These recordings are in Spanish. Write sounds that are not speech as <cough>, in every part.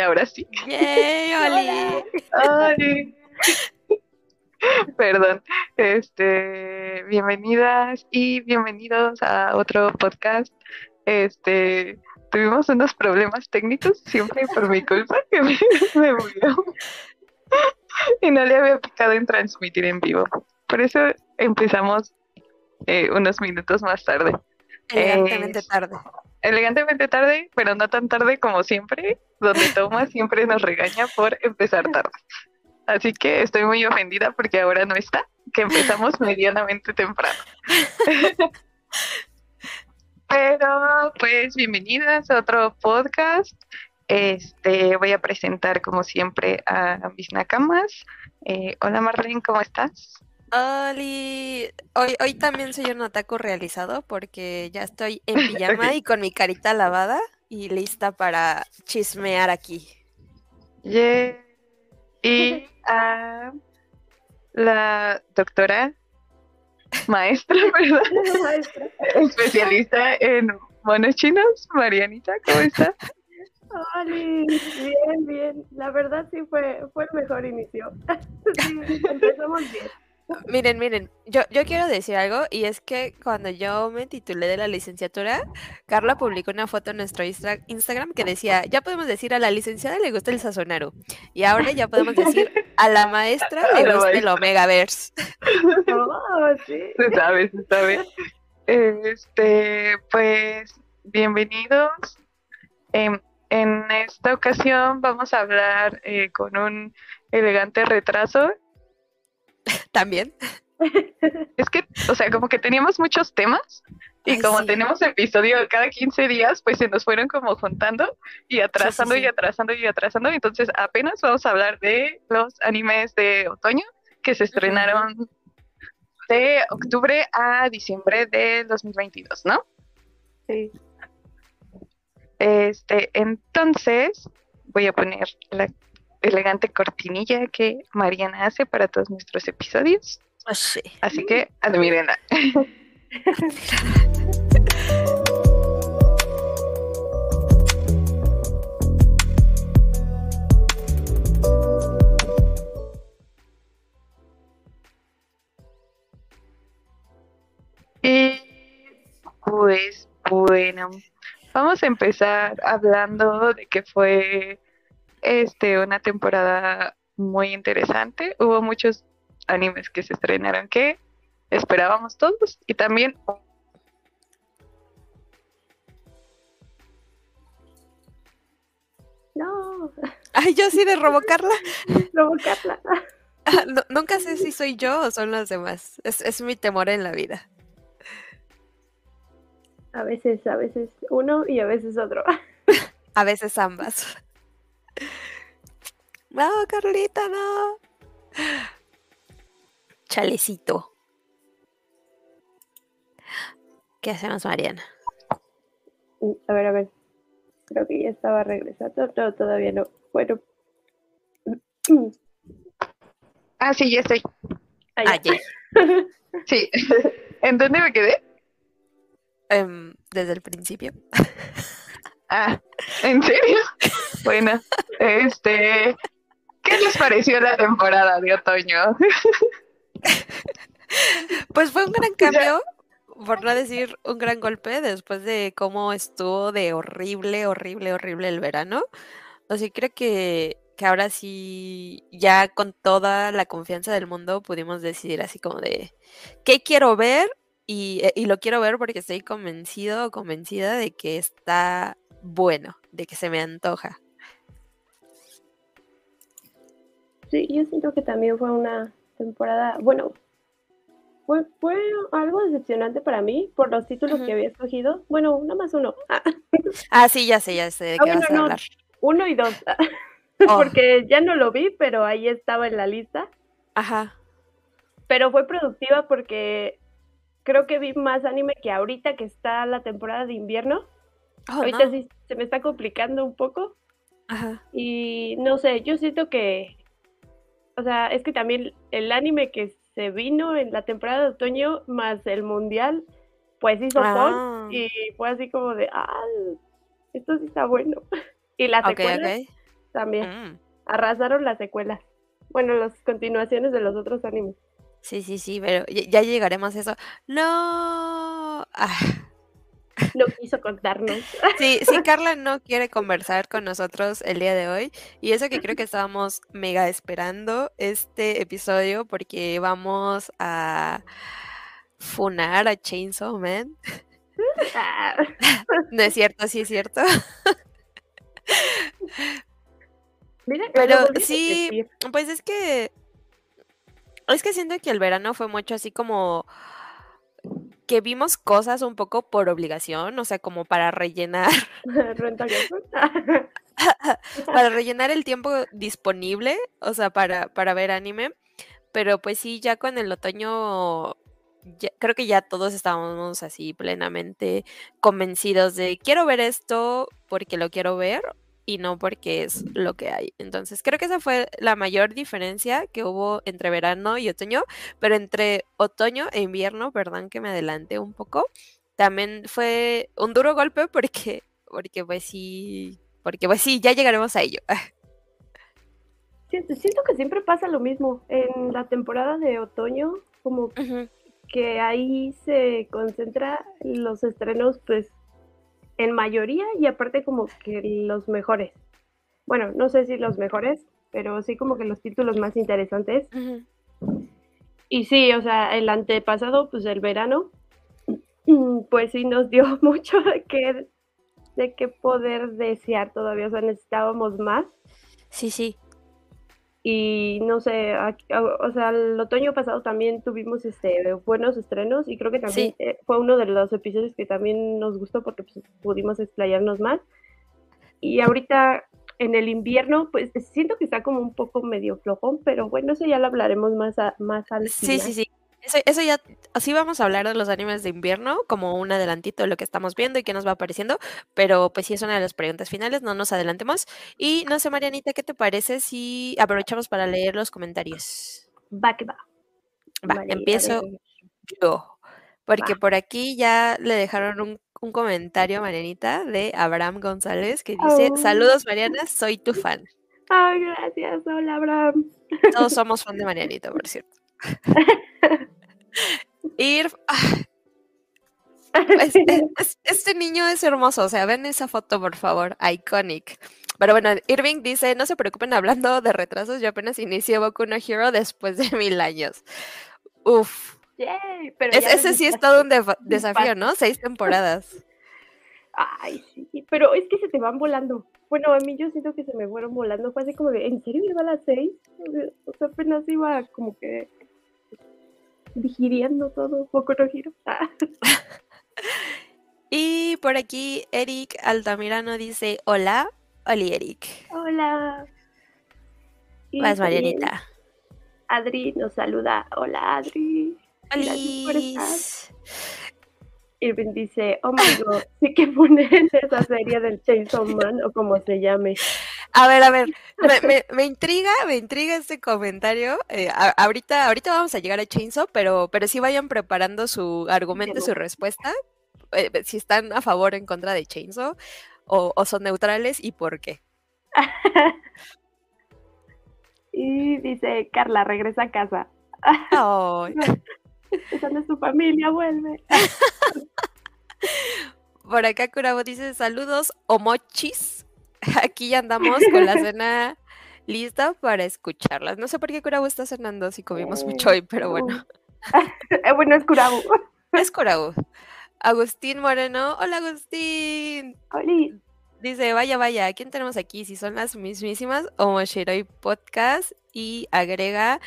Ahora sí. ¡Yay, <laughs> Oli! Ay. Perdón. Este, bienvenidas y bienvenidos a otro podcast. Este, tuvimos unos problemas técnicos, siempre por mi culpa, que me, <laughs> me murió. Y no le había picado en transmitir en vivo. Por eso empezamos eh, unos minutos más tarde. Elegantemente tarde. Elegantemente tarde, pero no tan tarde como siempre, donde Toma siempre nos regaña por empezar tarde. Así que estoy muy ofendida porque ahora no está, que empezamos medianamente temprano. <laughs> Pero pues bienvenidas a otro podcast. Este voy a presentar como siempre a mis nakamas. Eh, hola Marlene, ¿cómo estás? Oli, hoy, hoy también soy un otaku realizado porque ya estoy en <laughs> pijama y con mi carita lavada y lista para chismear aquí. Yeah. Y a la doctora maestra, <laughs> ¿verdad? Maestra. especialista en monos chinos, Marianita, ¿cómo <laughs> estás? Oli, bien, bien. La verdad sí fue, fue el mejor inicio. Sí, empezamos bien. Miren, miren, yo, yo quiero decir algo y es que cuando yo me titulé de la licenciatura, Carla publicó una foto en nuestro Instagram que decía, ya podemos decir a la licenciada le gusta el Sazonaru y ahora ya podemos decir a la maestra <laughs> le gusta el. Omegaverse. <laughs> Oh, sí. Se sabe, se sabe. Este, pues, bienvenidos. Em, en esta ocasión vamos a hablar eh, con un elegante retraso. También. Es que, o sea, como que teníamos muchos temas y Ay, como sí. tenemos episodio cada 15 días, pues se nos fueron como juntando y atrasando sí. y atrasando y atrasando. Entonces apenas vamos a hablar de los animes de otoño que se estrenaron de octubre a diciembre de 2022, ¿no? Sí. Este, entonces voy a poner la elegante cortinilla que Mariana hace para todos nuestros episodios. Oh, sí. Así que admírenla. <laughs> Y pues bueno, vamos a empezar hablando de que fue este una temporada muy interesante. Hubo muchos animes que se estrenaron que esperábamos todos y también No, Ay, yo sí de Robocarla. provocarla. <laughs> Ah, nu- nunca sé si soy yo o son los demás. Es, es mi temor en la vida. A veces, a veces uno y a veces otro. <laughs> A veces ambas. No, Carlita, no. Chalecito. ¿Qué hacemos, Mariana? A ver, a ver. Creo que ya estaba regresando. No, todavía no. Bueno. <clears throat> ah sí ya estoy Allá. Ayer. <laughs> sí <laughs> ¿en dónde me quedé? Em, desde el principio. Ah ¿en serio? <laughs> bueno este ¿qué les pareció la temporada de otoño? Pues fue un gran cambio, por no decir un gran golpe, después de cómo estuvo de horrible, horrible, horrible el verano. O sea, creo que, que ahora sí, ya con toda la confianza del mundo, pudimos decidir así como de qué quiero ver y, eh, y lo quiero ver porque estoy convencido o convencida de que está bueno, de que se me antoja. Sí, yo siento que también fue una temporada, bueno, fue, fue algo decepcionante para mí por los títulos que había escogido. Bueno, nada más uno. Ah, Ah, sí, ya sé, ya sé de Ah, qué vas bueno, a no. hablar. uno y dos. <laughs> Oh. Porque ya no lo vi, pero ahí estaba en la lista. Ajá. Pero fue productiva porque creo que vi más anime que ahorita que está la temporada de invierno. Oh, ahorita no. sí se me está complicando un poco. Ajá. Y no sé, yo siento que, o sea, es que también el anime que se vino en la temporada de otoño más el mundial, pues hizo Ah. fall y fue así como de, ah, esto sí está bueno. <laughs> Y las Ok, secuelas también. Mm, Arrasaron las secuelas. Bueno, las continuaciones de los otros animes. Sí, sí, sí, pero ya, ya llegaremos a eso. No. Ah, <laughs> No quiso contarnos. Sí, sí, <laughs> Carla no quiere conversar con nosotros el día de hoy. Y eso que creo que estábamos mega esperando este episodio porque vamos a funar a Chainsaw Man. Ah, <laughs> No es cierto, sí es cierto. Mira, Pero sí, pues es que es que siento que el verano fue mucho así como que vimos cosas un poco por obligación, o sea, como para rellenar, <laughs> <laughs> para rellenar el tiempo disponible, o sea, para, para ver anime. Pero pues sí, ya con el otoño, ya- creo que ya todos estábamos así plenamente convencidos de quiero ver esto porque lo quiero ver y no porque es lo que hay. Entonces, creo que esa fue la mayor diferencia que hubo entre verano y otoño, pero entre otoño e invierno, perdón que me adelante un poco, también fue un duro golpe porque, porque pues sí, porque pues sí, ya llegaremos a ello. <laughs> Siento, siento que siempre pasa lo mismo. En la temporada de otoño, como que ahí se concentra los estrenos, pues, en mayoría y aparte como que los mejores. Bueno, no sé si los mejores, pero sí como que los títulos más interesantes. Y sí, o sea, el antepasado, pues el verano, <clears throat> pues sí nos dio <laughs> mucho de qué, de qué poder desear todavía. O sea, necesitábamos más. Sí, sí. Y no sé, aquí- o sea, el otoño pasado también tuvimos este buenos estrenos y creo que también Sí. eh, fue uno de los episodios que también nos gustó porque pues, pudimos explayarnos más. Y ahorita en el invierno, pues siento que está como un poco medio flojón, pero bueno, eso ya lo hablaremos más, a- más al Sí, final. sí, sí. Eso, eso ya, así vamos a hablar de los animes de invierno, como un adelantito de lo que estamos viendo y qué nos va apareciendo, pero pues sí es una de las preguntas finales, no nos adelantemos. Y no sé, Marianita, ¿qué te parece si aprovechamos para leer los comentarios? Va que va. Va, Vale, empiezo yo, porque Va. por aquí ya le dejaron un, un comentario Marianita de Abraham González que dice, Oh. saludos Mariana, soy tu <laughs> fan. Ay, gracias. Hola, Abraham. Todos somos fan de <laughs> Marianita, por cierto. <laughs> Ir, <laughs> es- este niño es hermoso, o sea, ven esa foto, por favor, iconic. Pero bueno, Irving dice, no se preocupen hablando de retrasos, yo apenas inicié Boku no Hero después de <laughs> mil años. Uf, Yay, pero es- ese sí es todo un desafío, ¿no? Seis temporadas. <laughs> Ay, sí, pero es que se te van volando. Bueno, a mí yo siento que se me fueron volando. Fue así como de, ¿en serio iba a las seis? O sea, apenas iba como que digiriendo todo, poco no giro. Ah, <laughs> Y por aquí Eric Altamirano dice, hola, Oli Eric. hola. Vas, Marianita. Adri nos saluda. Hola, Adri. Gracias. Irving dice, oh my god, sí que ponen <laughs> esa serie del Chainsaw Man o como se llame. A ver, a ver, me, intriga, me intriga este comentario. eh, a- ahorita, ahorita vamos a llegar a Chainsaw, pero, pero sí vayan preparando su argumento y su respuesta. eh, si están a favor o en contra de Chainsaw, o, o son neutrales y por qué. <laughs> Y dice, Carla, regresa a casa. Ay, <laughs> Esa no es tu familia, vuelve. <laughs> por acá Kurabo dice saludos, omochis. <laughs> Aquí ya andamos con la cena lista para escucharlas. No sé por qué Kurabo está cenando si comimos mucho hoy, pero bueno. <laughs> Eh, bueno, es Kurabu. <laughs> Es Kurabo. Agustín Moreno. Hola Agustín. Oli. Dice, vaya, vaya, ¿quién tenemos aquí? Si son las mismísimas Omoshiroi Podcast y agrega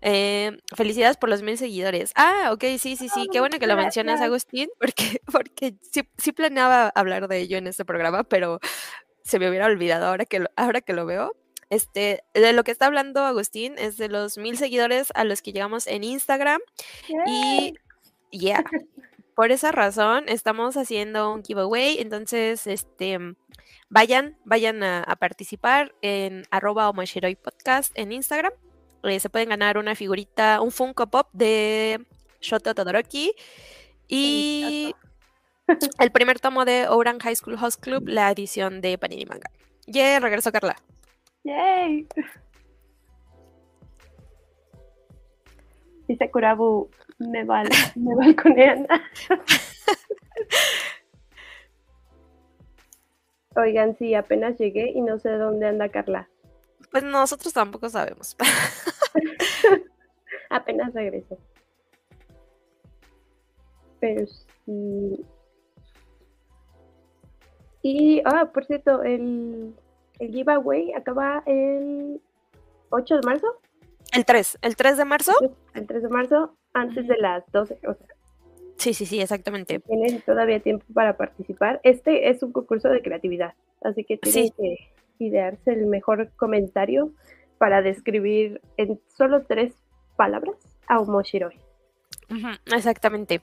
eh, felicidades por los mil seguidores. Ah, ok, sí, sí, sí, qué Oh, bueno que lo mencionas. Agustín, porque, porque sí, sí planeaba hablar de ello en este programa, pero se me hubiera olvidado ahora que lo, ahora que lo veo. Este, de lo que está hablando Agustín es de los mil seguidores a los que llegamos en Instagram y ya, <laughs> por esa razón estamos haciendo un giveaway. Entonces, este vayan, vayan a, a participar en arroba podcast en Instagram. Eh, se pueden ganar una figurita, un Funko Pop de Shoto Todoroki. Y <laughs> el primer tomo de Oran High School Host Club, la edición de Panini Manga. Yeah, regreso Carla. ¡Yay! <laughs> Dice Kurabu, me, val me balconean. <laughs> Oigan, sí, apenas llegué y no sé dónde anda Carla. Pues nosotros tampoco sabemos. apenas regreso. Pero sí. Y, ah, por cierto, el, el giveaway acaba el 8 de marzo. El 3, el 3 de marzo. El 3 de marzo, antes de las 12. O sea, Sí, sí, sí, exactamente. tienen todavía tiempo para participar. Este es un concurso de creatividad, así que tienen Sí. que idearse el mejor comentario para describir en solo tres palabras a Omoshiroi. Ujú, exactamente.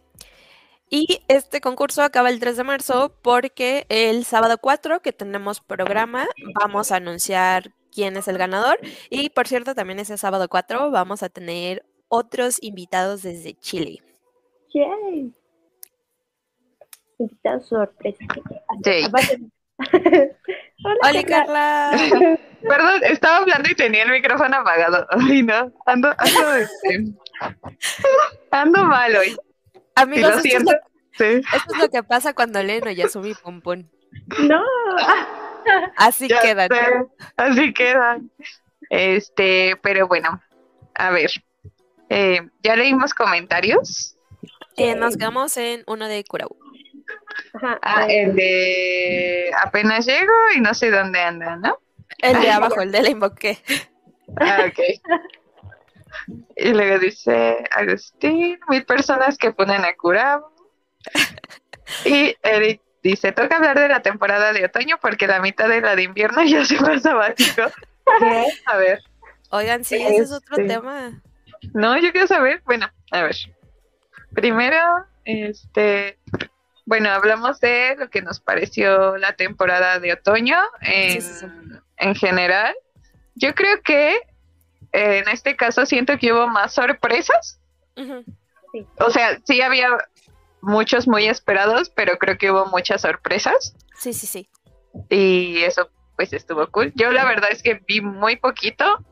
Y este concurso acaba el 3 de marzo porque el sábado 4 que tenemos programa vamos a anunciar quién es el ganador. Y por cierto, también ese sábado 4 vamos a tener otros invitados desde Chile. ¡Yay! Invitado sorpresa. <laughs> Hola, Hola, Carla. <laughs> Perdón, estaba hablando y tenía el micrófono apagado. Ay, no. Ando, ando, este, ando mal hoy. Amigos, esto es lo, Sí. esto es lo que pasa cuando leen Oyasumi Pum Pum. No. Así Ya quedan. sé, Así quedan. Este, pero bueno, a ver. Eh, ya leímos comentarios. Eh, nos quedamos en uno de Kurabu. Ajá, Ah, el de apenas llego y no sé dónde anda, ¿no? El de abajo, el de la invoqué. Ah, ok. Y luego dice Agustín, mil personas que ponen a Kurabo. <laughs> Y Eric dice, toca hablar de la temporada de otoño porque la mitad de la de invierno ya se fue sabático. ¿Qué? <laughs> A ver, Oigan, sí, ese es otro Este. tema. no, yo quiero saber, bueno, a ver. Primero, este, bueno, hablamos de lo que nos pareció la temporada de otoño en, Sí, sí, sí. en general. Yo creo que en este caso siento que hubo más sorpresas. O sea, sí había muchos muy esperados, pero creo que hubo muchas sorpresas Sí, sí, sí. y eso pues estuvo cool. Yo la verdad es que vi muy poquito,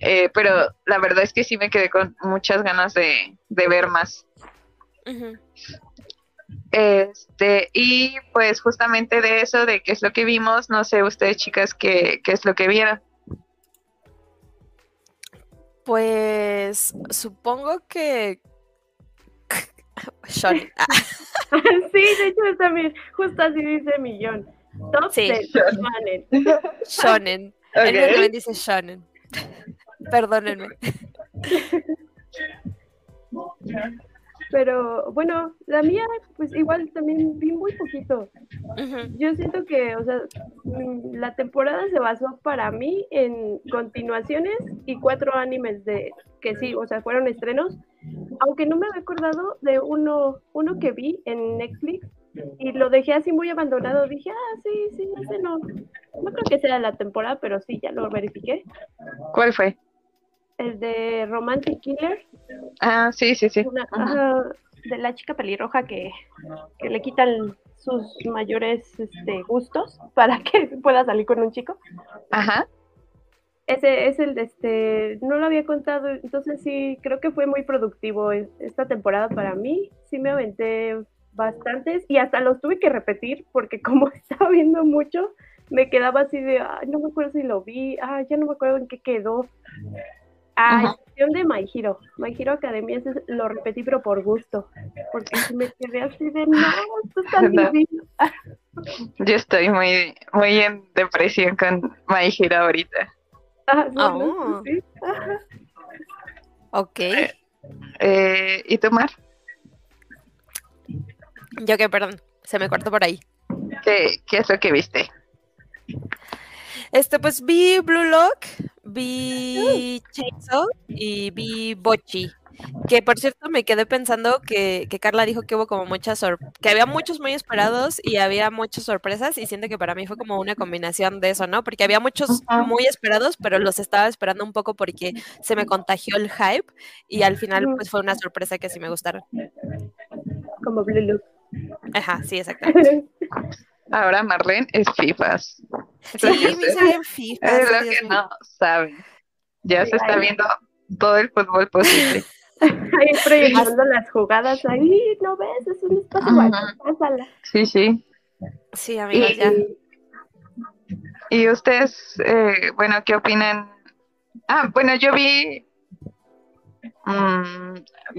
eh, pero la verdad es que sí me quedé con muchas ganas de, de ver más. Este, y pues justamente de eso, de qué es lo que vimos, no sé ustedes chicas qué, qué es lo que vieron. Pues supongo que. <laughs> Shonen. Ah, <laughs> sí, de hecho también, justo así dice Millón. Top Sí. de Shonen. shonen. El mío también dice shonen. Perdónenme. <laughs> Pero bueno, la mía, pues igual también vi muy poquito. Yo siento que, o sea, la temporada se basó para mí en continuaciones y cuatro animes de que sí, o sea, fueron estrenos, aunque no me había acordado de uno, uno que vi en Netflix y lo dejé así muy abandonado. Dije, ah, sí, sí, ese no, no creo que sea la temporada, pero sí, ya lo verifiqué. ¿Cuál fue? El de Romantic Killer, Ah, sí, sí, sí. una, Ajá. ajá, de la chica pelirroja que, que le quitan sus mayores este, gustos para que <laughs> pueda salir con un chico. Ajá. Ese es el de este, no lo había contado, entonces sí, creo que fue muy productivo es- esta temporada para mí. Sí me aventé bastantes y hasta los tuve que repetir porque <laughs> como estaba viendo mucho, me quedaba así de, "Ay, no me acuerdo si lo vi, ah, ya no me acuerdo en qué quedó. A Ajá. excepción de My Hero, My Hero Academia lo repetí pero por gusto, porque me quedé así de, no, esto está No. divino. Yo estoy muy, muy en depresión con My Hero ahorita. Ah, sí, Ah. ¿no? Sí. Ok. Eh, ¿Y tú, Mar? Yo que, perdón, se me cortó por ahí. ¿Qué, qué es lo que viste? Este, pues vi Blue Lock, vi <laughs> Chainsaw y vi Bochi. Que por cierto me quedé pensando que, que Carla dijo que hubo como muchas sor- que había muchos muy esperados y había muchas sorpresas y siento que para mí fue como una combinación de eso, ¿no? Porque había muchos muy esperados, pero los estaba esperando un poco porque se me contagió el hype y al final pues fue una sorpresa que sí me gustaron. como Blue Look. Ajá, sí, exactamente. <laughs> Ahora Marlene es FIFAs. Sí, que me ustedes- hice bien FIFA. es lo Dios que mío. no saben. Ya se está viendo todo el fútbol posible. <laughs> Ahí proyectando <laughs> las jugadas ahí, ¿no ves? Es un espacio pásala. Sí, sí. Sí, amigos, ya. Y- ¿Y ustedes, eh, bueno, qué opinan? Ah, bueno, yo vi, mm,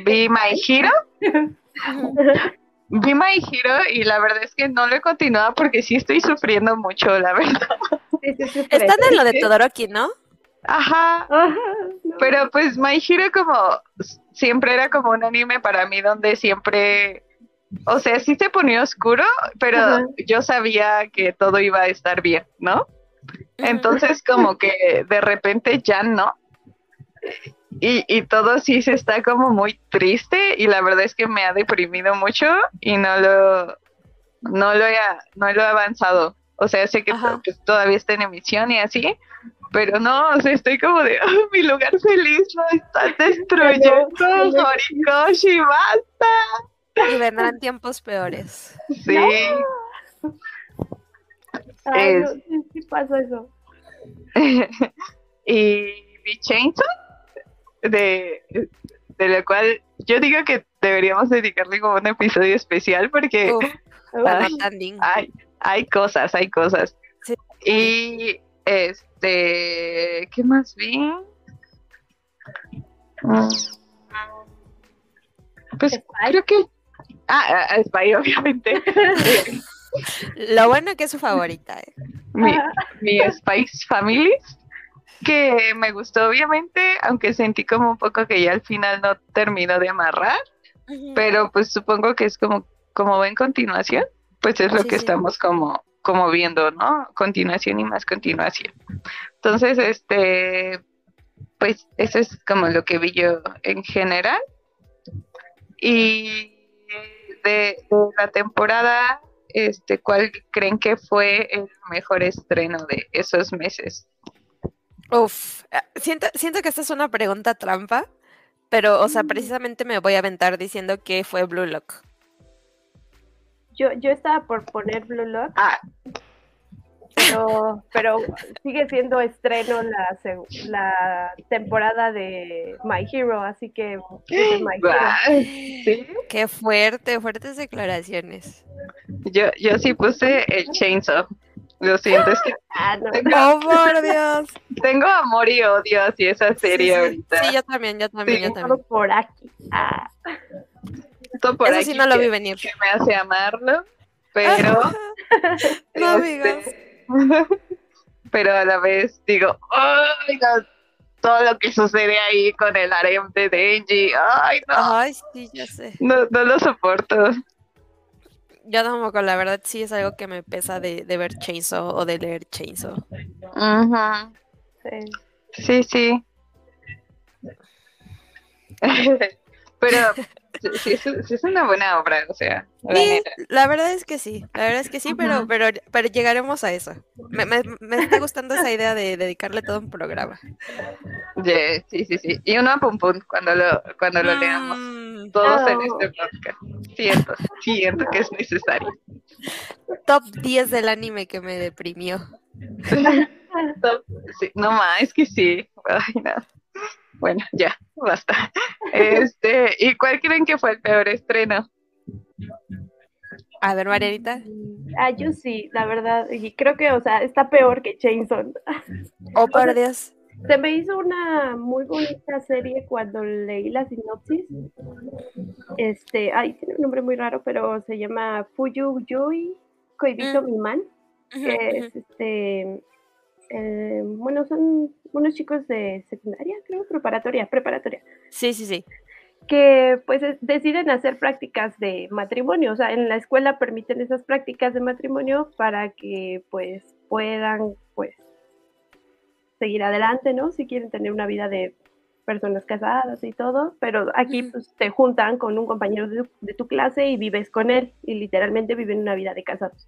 vi My Hero. <laughs> vi My Hero y la verdad es que no lo he continuado porque sí estoy sufriendo mucho, la verdad. sí, Están en lo de. Todoroki, ¿no? Ajá, Ajá, no. pero pues My Hero como siempre era como un anime para mí donde siempre, o sea, sí se ponía oscuro, pero Ajá. yo sabía que todo iba a estar bien, ¿no? Entonces como que de repente ya no. Y, y todo sí se está como muy triste y la verdad es que me ha deprimido mucho y no lo, no lo, he, no lo he avanzado. O sea, sé que pues, todavía está en emisión y así, pero no, o sea, estoy como de, "Ah, mi lugar feliz lo están destruyendo, no. Horikoshi, basta. Y vendrán tiempos peores. Sí, Ay, no, es- sí, sí pasa eso. <laughs> y vi Chainsaw, de, de lo cual yo digo que deberíamos dedicarle como un episodio especial porque Uf, <laughs> Ay, hay, hay cosas, hay cosas. Sí. Y este, ¿qué más vi? Mm, Pues Spy. creo que... Ah, ah, ah, Spy, <laughs> obviamente. Lo bueno que es su favorita, ¿eh? mi, mi Spice Family, que me gustó obviamente, aunque sentí como un poco que ya al final no terminó de amarrar, pero pues supongo que es como, como ven continuación, pues es lo Sí, que sí. estamos como, como viendo, ¿no? Continuación y más continuación. Entonces, este, pues eso es como lo que vi yo en general. Y de, de la temporada, este, ¿cuál creen que fue el mejor estreno de esos meses? Uf, eh, siento, siento que esta es una pregunta trampa, pero, o sea, Mm. precisamente me voy a aventar diciendo que fue Blue Lock. Yo, yo estaba por poner Blue Lock, Ah, pero, pero <laughs> sigue siendo estreno la, la temporada de My Hero, así que puse My Hero. sí. Qué fuerte, fuertes declaraciones. Yo, yo sí puse el Chainsaw. Lo siento, es que <laughs> Ah, no. tengo, ¡Oh, por Dios! tengo amor y odio hacia esa serie sí, ahorita. sí, yo también, yo también, Sí, yo también. por aquí. Ah, Justo por Eso aquí sí no lo vi venir. que me hace amarlo, pero <laughs> No este, digas. <laughs> pero a la vez digo, ay, no, todo lo que sucede ahí con el harem de Denji, ay, no, Ay, sí, ya sé. no, no lo soporto. Yo tampoco, la verdad sí es algo que me pesa de, de ver Chainsaw o de leer Chainsaw. Ujú, sí. Sí, sí. <laughs> pero sí, sí es, una buena obra, o sea, la Sí, la verdad es que sí, la verdad es que sí, pero, pero, pero llegaremos a eso. Me, me, me está gustando esa idea de dedicarle todo un programa. Yeah, sí, sí, sí. Y uno a pum pum cuando lo, cuando lo leamos. Mm, Todos en este podcast. Siento, siento que es necesario. top 10 del anime que me deprimió. <laughs> Sí, no más, es que sí. Ay, no. Bueno, ya, basta. Este, ¿y cuál creen que fue el peor estreno? A ver, Marianita. Ah, yo sí, la verdad. Y creo que, o sea, está peor que Chainsaw. Oh, <laughs> por Dios. Se me hizo una muy bonita serie cuando leí la sinopsis. Este, ay, tiene un nombre muy raro, pero se llama Fuyu Yui Koibito Mm. Miman. Que es este, eh, bueno, son unos chicos de secundaria, creo, preparatoria, preparatoria, Sí, sí, sí. que pues es- deciden hacer prácticas de matrimonio, o sea, en la escuela permiten esas prácticas de matrimonio para que pues puedan pues seguir adelante, ¿no? Si quieren tener una vida de personas casadas y todo, pero aquí pues te juntan con un compañero de, de tu clase y vives con él y literalmente viven una vida de casados.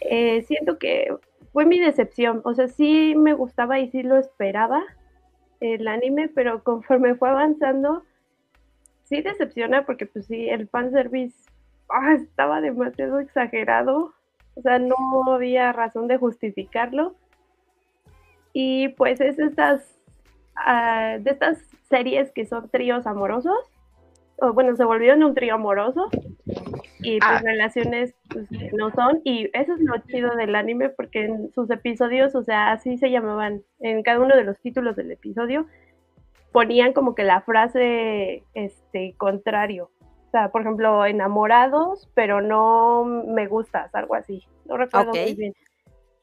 Eh, siento que fue mi decepción, o sea, sí me gustaba y sí lo esperaba el anime, pero conforme fue avanzando, sí decepciona porque pues sí, el fanservice ah, estaba demasiado exagerado. O sea, no había razón de justificarlo. Y pues es estas, ah, de estas series que son tríos amorosos. O bueno, se volvieron un trío amoroso. Y pues Ah. relaciones pues, no son. Y eso es lo chido del anime porque en sus episodios, o sea, así se llamaban. En cada uno de los títulos del episodio ponían como que la frase este contrario. O sea, por ejemplo, enamorados, pero no me gustas, algo así. No recuerdo muy bien.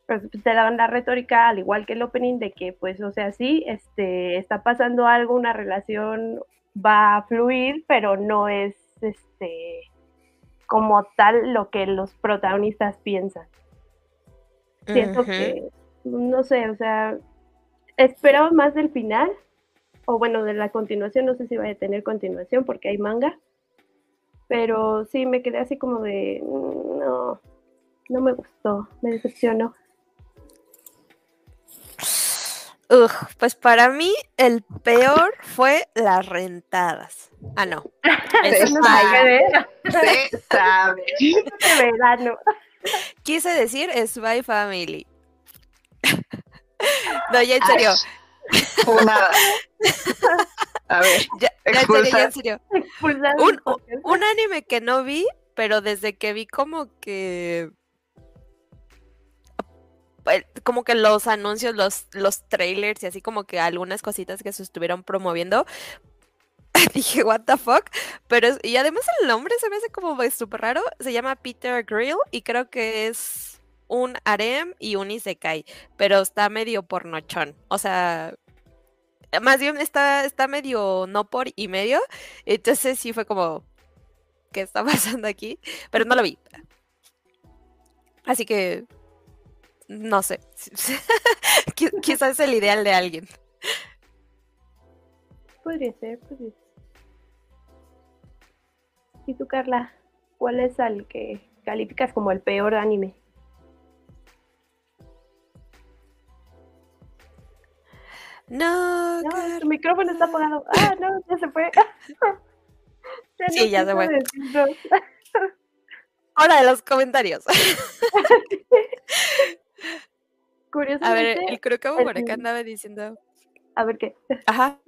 Pero pues, te daban la retórica, al igual que el opening, de que, pues, o sea, sí, este, está pasando algo, una relación va a fluir, pero no es, este, como tal lo que los protagonistas piensan. Siento que, no sé, o sea, esperaba más del final, o bueno, de la continuación, no sé si va a tener continuación porque hay manga, pero sí me quedé así como de, "Mm, no, no me gustó, me decepcionó. Ugh, pues para mí el peor fue las rentadas. Ah, no. <laughs> Se no <laughs> se sabe. <laughs> verano. Quise decir Spy Family. no, ya en serio. A ver, Ya, ya en serio, ya en serio. Un anime que no vi, pero desde que vi como que. Eh, Como que los anuncios, los, los trailers y así como que algunas cositas que se estuvieron promoviendo. <laughs> Dije, what the fuck. Pero y además el nombre se me hace como súper raro. Se llama Peter Grill y creo que es un harem y un isekai. Pero está medio pornochón. O sea. Más bien está, está medio no por y medio. Entonces sí fue como. ¿Qué está <laughs> pasando aquí? Pero no lo vi. Así que. No sé. <laughs> Qui- Quizás es el ideal de alguien. Podría ser, podría ser. ¿Y tú, Carla? ¿Cuál es al que calificas como el peor anime? No, No, tu micrófono está apagado. Ah, no, ya se fue. <laughs> Ya Sí, ya se fue. decirnos. Hora de los comentarios. <laughs> Curiosamente, A ver, el crocabo por acá andaba diciendo. a ver qué. <laughs> Ajá.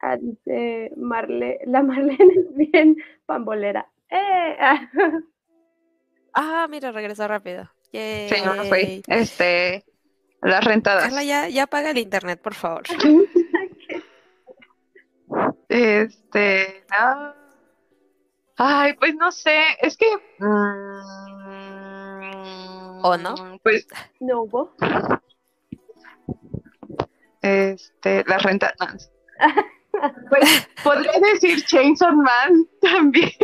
Ah, dice Marle, <laughs> la Marlene es bien pambolera. ¡Eh! ah, <laughs> Ah, mira, regresó rápido. Yay. sí, no fue. Este, las rentadas. Carla, ya, ya apaga el internet, por favor. Este, no. Ay, pues no sé, es que. mm, ¿O no? Pues, no hubo. este, las rentadas. <laughs> Pues podría decir Chainsaw Man también. <laughs>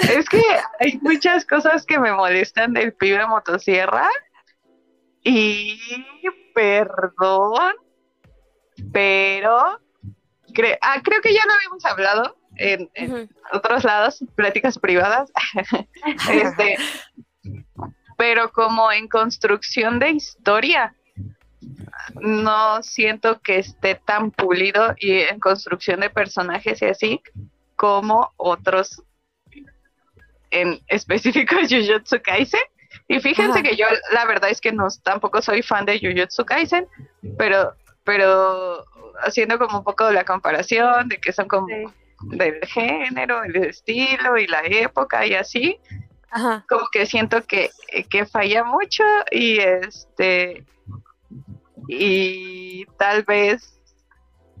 Es que hay muchas cosas que me molestan del pibe motosierra. Y perdón, pero cre- ah, creo que ya lo habíamos hablado en, otros lados, pláticas privadas. <laughs> este, pero como en construcción de historia, no siento que esté tan pulido y en construcción de personajes y así como otros en específico <laughs> Jujutsu Kaisen. Y fíjense Ajá. que yo la verdad es que no tampoco soy fan de Jujutsu Kaisen, pero pero haciendo como un poco la comparación de que son como Sí. Del género, el estilo y la época y así, Ajá. como que siento que, que falla mucho y este y tal vez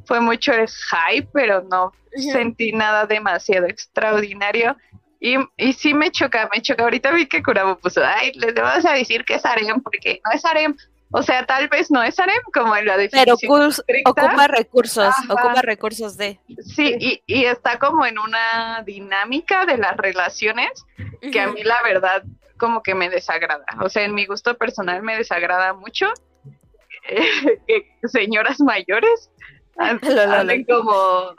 fue mucho el hype, pero no sentí nada demasiado extraordinario. Y, y sí me choca, me choca. Ahorita vi que Kurabo puso, ay, les vamos a decir que es harem, porque no es harem. O sea, tal vez no es harem como en la Pero definición. estricta. ocupa recursos, Ajá. ocupa recursos de. Sí, y, y está como en una dinámica de las relaciones que a mí la verdad como que me desagrada. O sea, en mi gusto personal me desagrada mucho eh, <laughs> que señoras mayores <laughs> anden como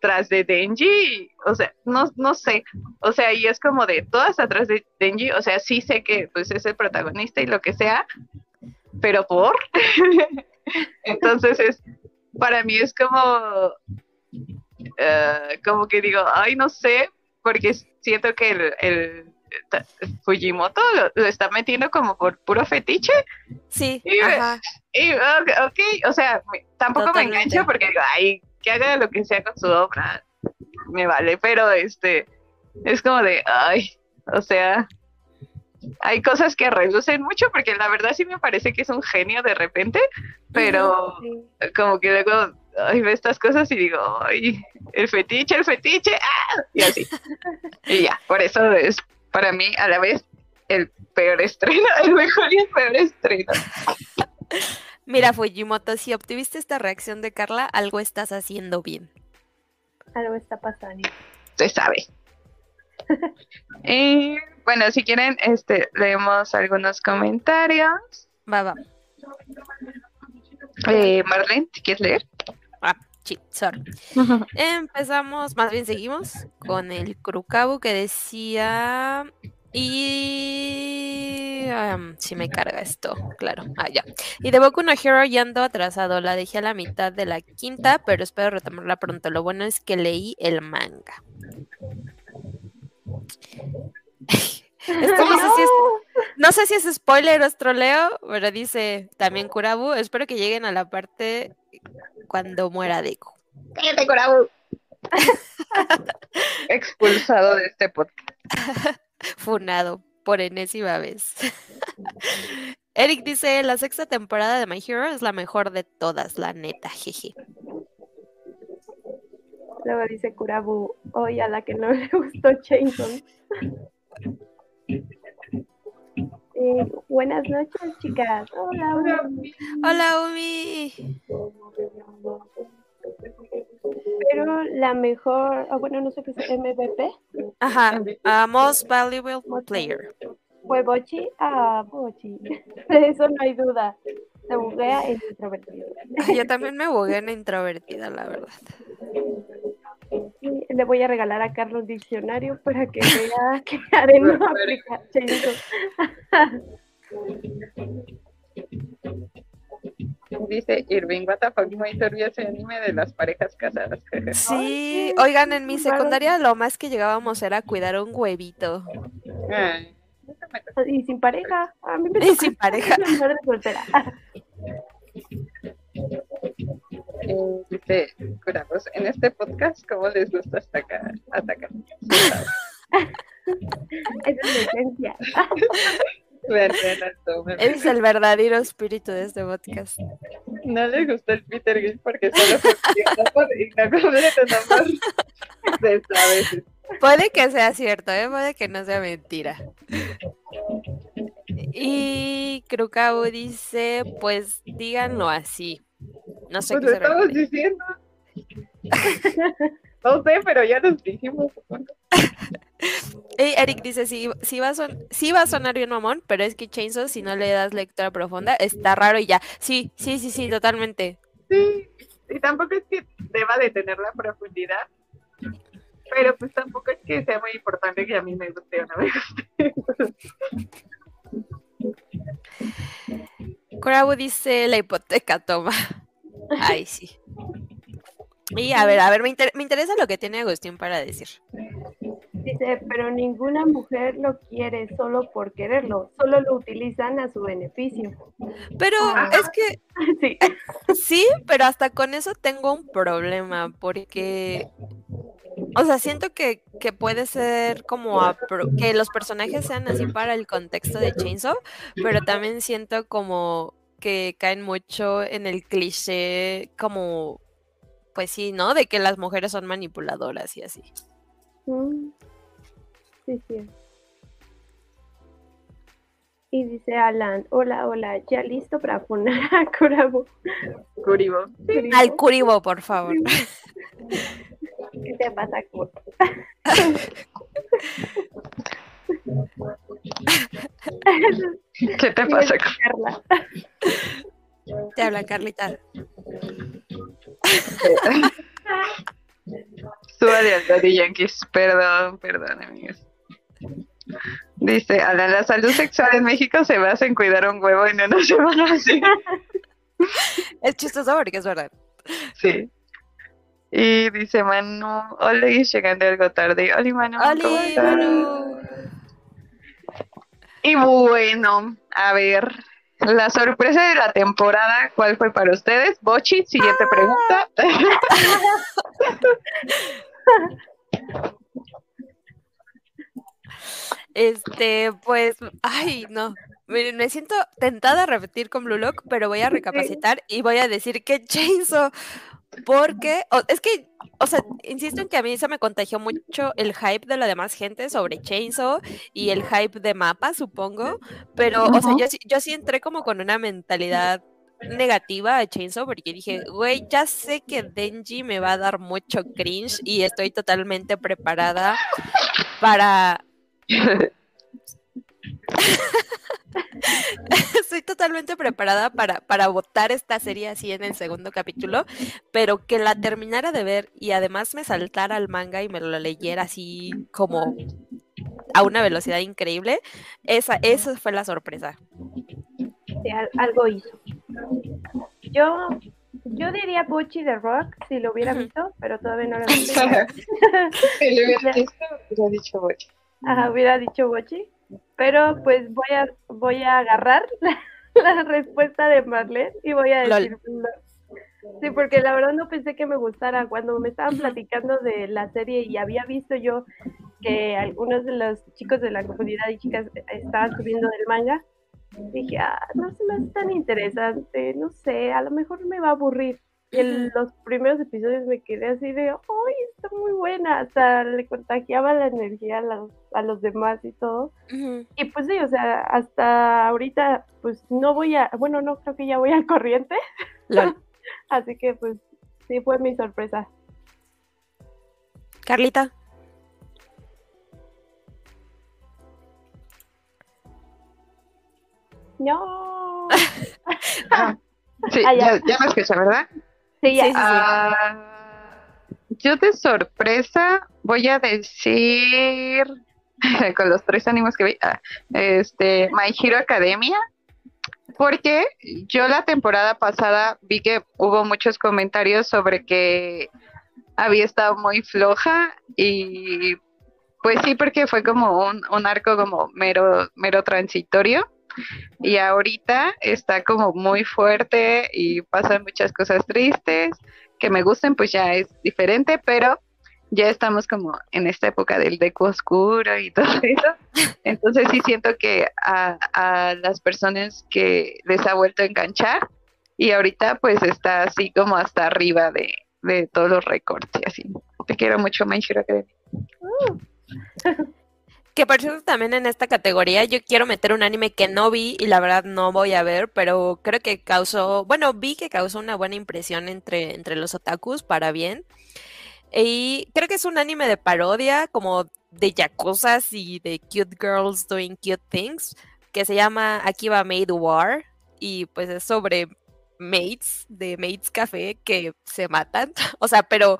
tras de Denji, o sea, no, no sé, o sea, y es como de todas atrás de Denji, o sea, sí sé que pues es el protagonista y lo que sea, pero por, <laughs> entonces es, para mí es como, eh, como que digo, ay, no sé, porque siento que el, el Fujimoto lo, lo está metiendo como por puro fetiche. Sí, Y, ajá. Y, ok, ok, o sea, tampoco Totalmente. me engancha porque digo, ay, que haga lo que sea con su obra, me vale, pero este, es como de, ay, o sea, hay cosas que reducen mucho porque la verdad sí me parece que es un genio de repente, pero Sí. como que luego, ay, ve estas cosas y digo, ay, el fetiche, el fetiche, ¡ah! y así. <laughs> y ya, por eso es para mí a la vez el peor estreno, <laughs> el mejor y el peor estreno. Mira, Fujimoto, si obtuviste esta reacción de Carla, algo estás haciendo bien. Algo está pasando. se sabe. Y bueno, si quieren, este, leemos algunos comentarios. Va, va. Eh, Marlene, ¿te quieres leer? Ah, sí, sorry. <laughs> Empezamos, más bien seguimos con el Kurukabu que decía. Y. si me carga esto, claro. Ah, ya. Y de Boku no Hero ya ando atrasado. La dejé a la mitad de la quinta, pero espero retomarla pronto. Lo bueno es que leí el manga. Esto no sé si es no sé si es spoiler o es troleo, pero dice también Kurabu. Espero que lleguen a la parte cuando muera Deku. ¡Cállate, Corabu! <laughs> Expulsado de este podcast. <laughs> Funado por enésima vez. <laughs> Eric dice: La sexta temporada de My Hero es la mejor de todas, la neta, jeje. Luego dice Kurabu, hoy a la que no <laughs> le gustó Chainson. Eh, buenas noches, chicas. Hola, hola. Hola, Umi. Pero la mejor, bueno, no sé qué es MVP, Ajá, Most Valuable Player. fue Bochi. Ah, Bochi. De <laughs> eso no hay duda. Se buguea en introvertido. Yo también me bugué en introvertida, la verdad. Le voy a regalar a Carlos diccionario para que <laughs> vea que Aren no aplica Chainson. Dice Irving, what the fuck, muy turbio ese anime de las parejas casadas. <laughs> Sí, oigan, en mi secundaria lo más que llegábamos era cuidar un huevito. Ay. Y sin pareja. A mí me Y sin pareja. de soltera. <laughs> Eh, dice Curabos, en este podcast, ¿cómo les gusta atacar? atacar? Esa <laughs> es la esencia. <laughs> Es el verdadero espíritu de este podcast. No le gustó el Peter Gil porque solo fue de esta vez. Puede que sea cierto, ¿eh? puede que no sea mentira. Y Krukabu dice, pues díganlo así. No sé Pues qué se lo estamos refiere. diciendo. <laughs> No sé, pero ya nos dijimos. <laughs> supongo. Y Eric dice, sí, sí, va a son- sí va a sonar bien mamón, pero es que Chainsaw, si no le das lectura profunda, está raro y ya. Sí, sí, sí, sí, totalmente. Sí, y tampoco es que deba de tener la profundidad, pero pues tampoco es que sea muy importante que a mí me guste o no me guste. Kurabu dice, la hipoteca toma. Ay, sí. Y a ver, a ver, me, inter- me interesa lo que tiene Agustín para decir. Dice, pero ninguna mujer lo quiere solo por quererlo, solo lo utilizan a su beneficio. Pero Ah. es que <laughs> Sí, Sí, pero hasta con eso tengo un problema, porque, o sea, siento que, que puede ser como que los personajes sean así para el contexto de Chainsaw, pero también siento como que caen mucho en el cliché, como, pues sí, ¿no? De que las mujeres son manipuladoras y así. Mm, sí, sí. Y dice Alan, hola, hola, ya listo para poner a Kurabu. Curibo. Al Kuribo, por favor. <laughs> ¿Qué te pasa? <laughs> ¿Qué te pasa? Carla. Te habla Carlita. Súbale al Daddy Yankees. Perdón, perdón, amigos. Dice, Alan, la salud sexual en México se basa en cuidar un huevo en una semana así. Es chistoso porque es verdad. Sí. Y dice Manu, hola, llegando algo tarde. Hola, Manu. ¿cómo ¡Oli? Manu! Y bueno, a ver, la sorpresa de la temporada, ¿cuál fue para ustedes? Bochi, siguiente pregunta. Este, pues, ay, no. Miren, me siento tentada a repetir con Blue Lock, pero voy a recapacitar y voy a decir que Chainsaw, porque, es que, o sea, insisto en que a mí se me contagió mucho el hype de la demás gente sobre Chainsaw y el hype de mapa, supongo, pero, o sea, yo, sí- yo sí entré como con una mentalidad negativa a Chainsaw porque dije, güey, ya sé que Denji me va a dar mucho cringe y estoy totalmente preparada para <laughs> Estoy totalmente preparada para, para votar esta serie así en el segundo capítulo, pero que la terminara de ver y además me saltara al manga y me lo leyera así como a una velocidad increíble, esa, esa fue la sorpresa. Sí, algo hizo. Yo, yo diría Bucci de Rock si lo hubiera visto, pero todavía no lo <laughs> he visto. Si le <laughs> hubiera dicho, hubiera dicho Bochi. Ajá, hubiera dicho Bochi. Pero pues voy a, voy a agarrar <laughs> la, la respuesta de Marlene y voy a decir. Sí, porque la verdad no pensé que me gustara. Cuando me estaban platicando de la serie y había visto yo que algunos de los chicos de la comunidad y chicas estaban subiendo del manga, dije, ah, no se me hace tan interesante, no sé, a lo mejor me va a aburrir. Y en los primeros episodios me quedé así de, ¡ay, está muy buena! Hasta le contagiaba la energía a los, a los demás y todo. Y pues sí, o sea, hasta ahorita, pues no voy a, bueno, no creo que ya voy al corriente, <laughs> así que pues sí fue mi sorpresa. Carlita. No. <laughs> <laughs> Sí, Ah, ya. ya, ya me escucha, ¿verdad? Sí, ya. Sí, sí, sí. Ah, yo de sorpresa voy a decir <laughs> con los tres ánimos que vi, ah, este, My Hero Academia, porque yo la temporada pasada vi que hubo muchos comentarios sobre que había estado muy floja y pues sí, porque fue como un, un arco como mero, mero transitorio y ahorita está como muy fuerte y pasan muchas cosas tristes que me gusten, pues ya es diferente, pero ya estamos como en esta época del deco oscuro y <laughs> todo eso. Entonces sí siento que a, a las personas que les ha vuelto a enganchar y ahorita pues está así como hasta arriba de, de todos los récords y así. Te quiero mucho, My Hero Academia. Que por cierto, también en esta categoría yo quiero meter un anime que no vi y la verdad no voy a ver, pero creo que causó, bueno, vi que causó una buena impresión entre, entre los otakus para bien. Y creo que es un anime de parodia, como de yakuzas y de cute girls doing cute things, que se llama Akiba Maid War. Y pues es sobre maids de Maids Café que se matan. <laughs> O sea, pero,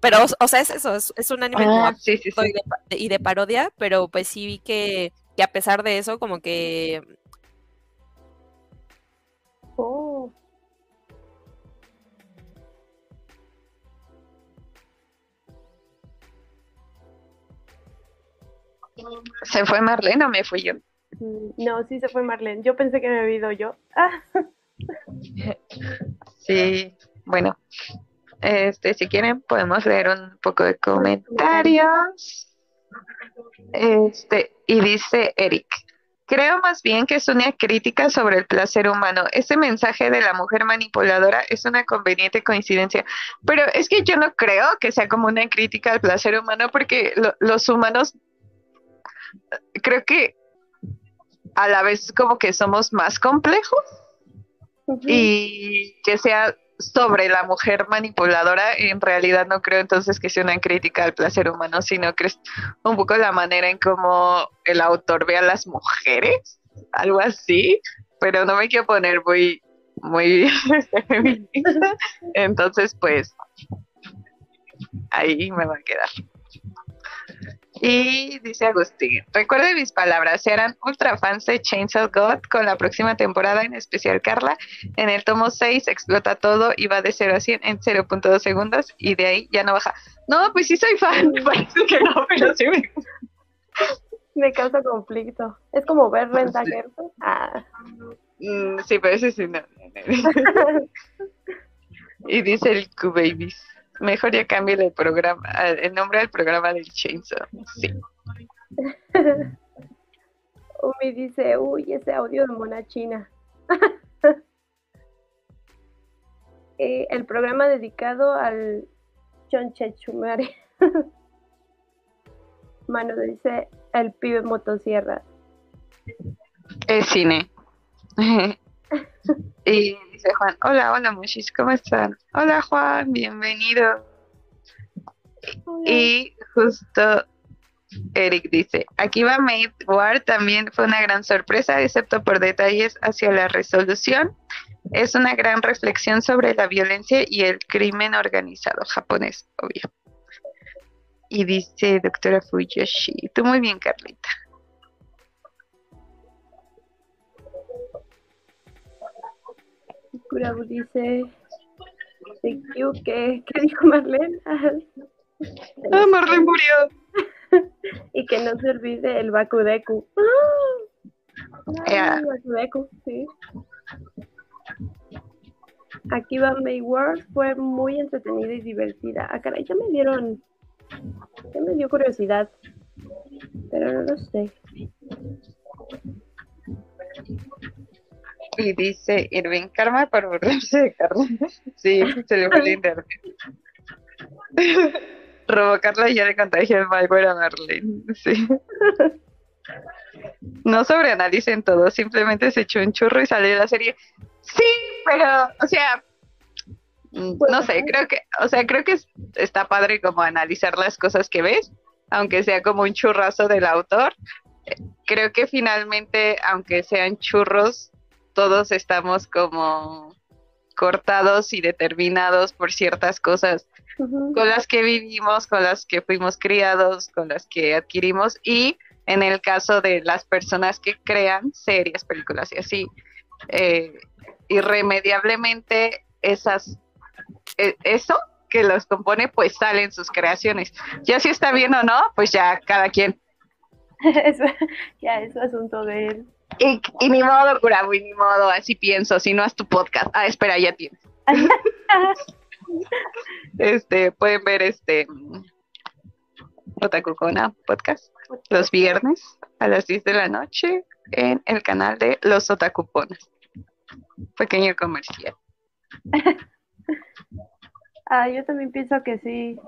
pero, o sea, es eso, es, es un anime Ah, sí, sí, y sí. de, y de parodia, pero pues sí vi que, que a pesar de eso, como que Oh, ¿Se fue Marlene o me fui yo? mm, no, sí se fue Marlene. Yo pensé que me había ido yo. Ah, Sí, bueno, este, si quieren podemos leer un poco de comentarios. Este, y dice Eric, creo más bien que es una crítica sobre el placer humano. Ese mensaje de la mujer manipuladora es una conveniente coincidencia, pero es que yo no creo que sea como una crítica al placer humano porque lo- los humanos creo que a la vez como que somos más complejos y que sea sobre la mujer manipuladora, en realidad no creo entonces que sea una crítica al placer humano, sino que es un poco la manera en cómo el autor ve a las mujeres, algo así, pero no me quiero poner muy, muy <laughs> feminista, entonces pues ahí me va a quedar. Y dice Agustín, recuerde mis palabras, serán ultra fans de Chainsaw God con la próxima temporada, en especial Carla. En el tomo 6 explota todo y va de 0 a 100 en 0.2 segundos y de ahí ya no baja. No, pues sí soy fan, <laughs> parece que no, pero sí me... <laughs> Me causa conflicto. Es como ver Renta Ah. Mm, sí, pero ese sí no. <laughs> y dice el Q-Babies. Mejor ya cambie el programa, el nombre del programa del Chainsaw. Sí. <laughs> Umi dice, uy, ese audio de mona china. <laughs> Eh, el programa dedicado al Chonchechumare. <laughs> Mano dice, el pibe motosierra. Es cine. Y dice Juan, hola, hola muchis, ¿cómo están? Hola Juan, bienvenido. Y justo Eric dice, aquí va Made War, también fue una gran sorpresa, excepto por detalles hacia la resolución. Es una gran reflexión sobre la violencia y el crimen organizado japonés, obvio. Y dice doctora Fuyoshi, tú muy bien, Carlita. Kurabu dice, ¿qué, ¿qué dijo Marlene? ah, Marlene murió. <laughs> y que no se olvide el Bakudeku. Ah, Bakudeku, sí. Aquí va May Wars, fue muy entretenida y divertida. Ah, caray, ya me dieron, ya me dio curiosidad, pero no lo sé. Y dice Irving Karma para burlarse de Carla. Sí, se le fue el internet. Carla y ya le contagió el malware a Marlene. Sí. No sobreanalicen todo, simplemente se echó un churro y salió la serie. Sí, pero, o sea, mm, no sé, creo que, o sea, creo que está padre como analizar las cosas que ves, aunque sea como un churrazo del autor. Creo que finalmente, aunque sean churros, todos estamos como cortados y determinados por ciertas cosas con las que vivimos, con las que fuimos criados, con las que adquirimos y en el caso de las personas que crean series, películas y así, eh, irremediablemente esas, e, eso que los compone pues salen sus creaciones. Ya si está bien o no, pues ya cada quien. <laughs> ya es asunto de él. Y, ni modo, Curabu, ni modo, así pienso, si no es tu podcast. Ah, espera, ya tienes. <laughs> este, pueden ver este Otakucona podcast los viernes a las 10 de la noche en el canal de Los Otakuponas. Pequeño comercial. <laughs> ah, yo también pienso que sí.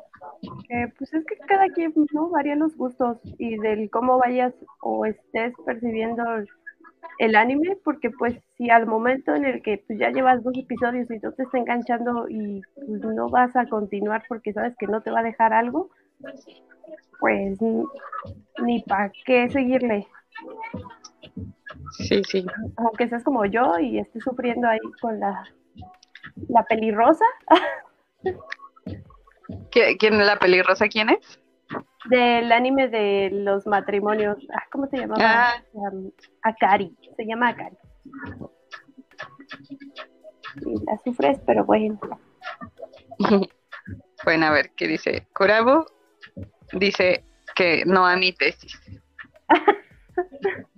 pues es que cada quien, ¿no? Varían los gustos y del cómo vayas o estés percibiendo el anime, porque pues si al momento en el que pues, ya llevas dos episodios y no te está enganchando y pues, no vas a continuar porque sabes que no te va a dejar algo, pues ni para qué seguirle. Sí, sí. Aunque seas como yo y estés sufriendo ahí con la, la pelirrosa. <laughs> ¿Quién es la pelirrosa? ¿Quién es? Del anime de los matrimonios. Ah, ¿Cómo se llamaba? Ah. Um, Akari. Se llama Akari. Y la sufres, pero bueno. <laughs> Bueno, a ver, ¿qué dice? Kurabu dice que no a mi tesis. <laughs>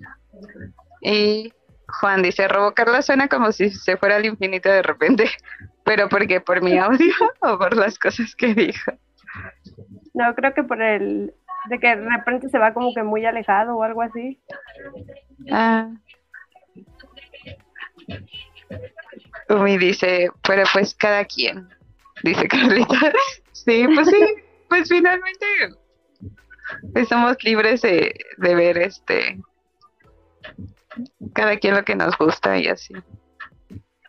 y Juan dice, Robocarla suena como si se fuera al infinito de repente, <laughs> pero ¿por qué? ¿Por mi audio o por las cosas que dijo? No, creo que por el de que de repente se va como que muy alejado o algo así. Ah. Umi dice, pero pues cada quien, dice Carlita. <laughs> sí, pues sí, pues finalmente pues somos libres de, de ver este cada quien lo que nos gusta y así.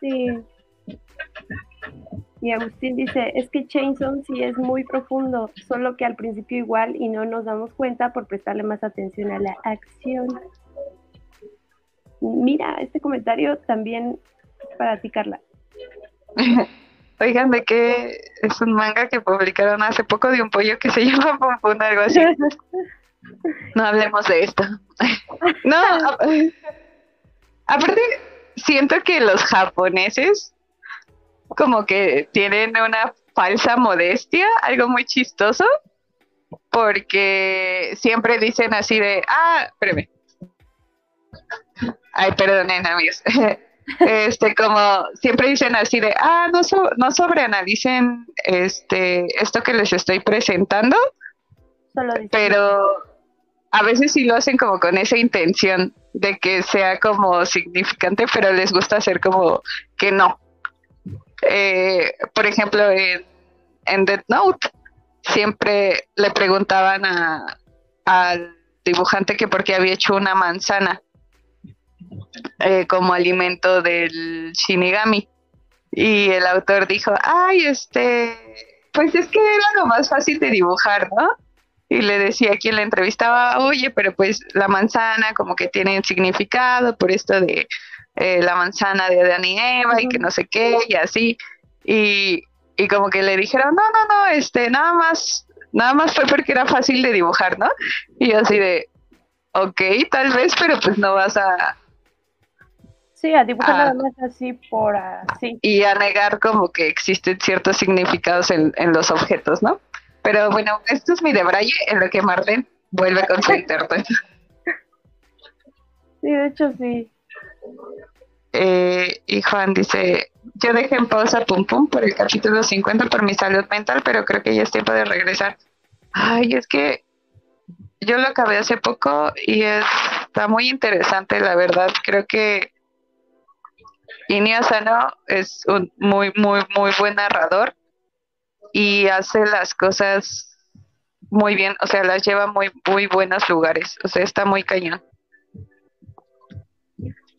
Sí. Y Agustín dice, es que Chainsaw sí es muy profundo, solo que al principio igual y no nos damos cuenta por prestarle más atención a la acción. Mira, este comentario también para ti, Carla. <laughs> Oigan, ¿de qué es un manga que publicaron hace poco de un pollo que se <laughs> llama Pompón, algo así? No hablemos de esto. <laughs> no, aparte, siento que los japoneses como que tienen una falsa modestia, algo muy chistoso, porque siempre dicen así de, ah, espérame. Ay, perdonen amigos. <laughs> este, como siempre dicen así de, ah, no, no sobreanalicen este, esto que les estoy presentando, pero a veces sí lo hacen como con esa intención de que sea como significante, pero les gusta hacer como que no. Eh, por ejemplo, en, en Death Note siempre le preguntaban al dibujante que por qué había hecho una manzana eh, como alimento del Shinigami. Y el autor dijo, ay, este, pues es que era lo más fácil de dibujar, ¿no? Y le decía a quien la entrevistaba, oye, pero pues la manzana como que tiene significado por esto de eh, la manzana de Adán y Eva y que no sé qué y así. Y, y como que le dijeron, no, no, no, este, nada más, nada más fue porque era fácil de dibujar, ¿no? Y así de, ok, tal vez, pero pues no vas a, Sí, a dibujar nada más así por así. Y a negar como que existen ciertos significados en, los objetos, ¿no? Pero bueno, esto es mi debraye en lo que Marlene vuelve con su <laughs> internet. Sí, de hecho sí. Eh, y Juan dice, yo dejé en pausa Pum Pum por el capítulo 50 por mi salud mental, pero creo que ya es tiempo de regresar. Ay, es que yo lo acabé hace poco y está muy interesante, la verdad. Creo que Inia Sano es un muy, muy, muy buen narrador y hace las cosas muy bien, o sea, las lleva muy, muy buenos lugares, o sea, está muy cañón.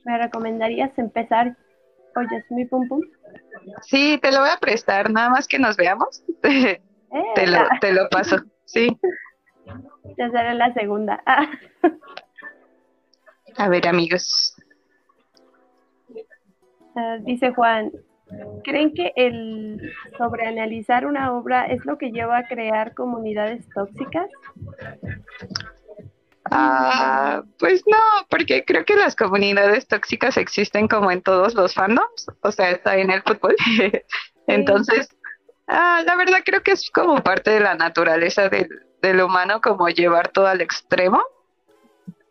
¿Me recomendarías empezar Oyes mi pum pum? Sí, te lo voy a prestar, nada más que nos veamos. <laughs> te, lo, te lo paso, sí. <laughs> Ya será la segunda. <laughs> a ver, amigos. Ah, dice Juan, ¿creen que el sobreanalizar una obra es lo que lleva a crear comunidades tóxicas? Ah, pues no, porque creo que las comunidades tóxicas existen como en todos los fandoms, o sea, está en el fútbol. <laughs> Entonces, ah, la verdad creo que es como parte de la naturaleza del, del humano, como llevar todo al extremo.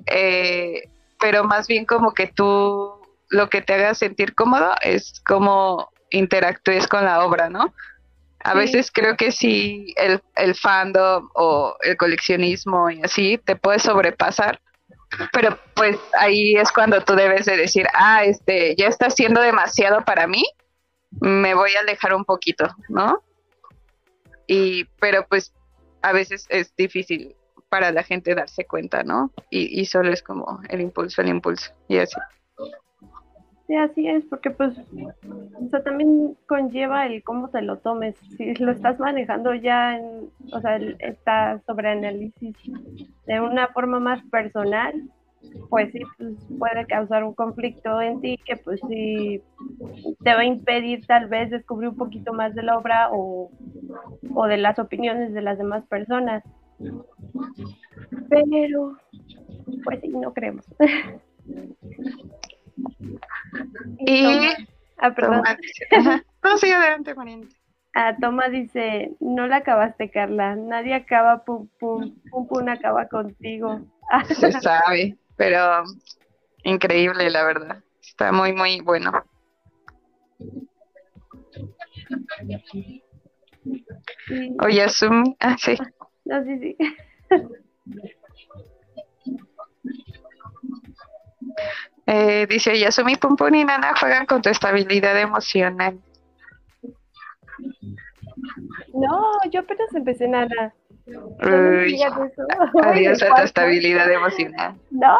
Eh, pero más bien como que tú lo que te haga sentir cómodo es cómo interactúes con la obra, ¿no? A veces creo que si el, el fandom o el coleccionismo y así te puede sobrepasar, pero pues ahí es cuando tú debes de decir, ah, este, ya está siendo demasiado para mí, me voy a alejar un poquito, ¿no? Y, pero pues a veces es difícil para la gente darse cuenta, ¿no? Y, y solo es como el impulso, el impulso, y así. Sí, así es, porque pues, o sea, también conlleva el cómo te lo tomes. Si lo estás manejando ya, en, o sea, esta sobreanálisis de una forma más personal, pues sí, pues puede causar un conflicto en ti que pues sí te va a impedir tal vez descubrir un poquito más de la obra o, o de las opiniones de las demás personas. Pero, pues sí, no creemos. <laughs> Y, ah, perdón. No, sí, adelante, Ah, Toma dice, no la acabaste, Carla. Nadie acaba, pum, pum, pum, pum, acaba contigo. <laughs> Se sabe, pero increíble, la verdad. Está muy, muy bueno. Oye, Zoom, ah, sí. No, sí, sí. <laughs> Eh, dice Yasumi Pumpun y Nana juegan con tu estabilidad emocional. No, yo apenas empecé Nana. Uy, <laughs> adiós a tu <laughs> estabilidad emocional. No.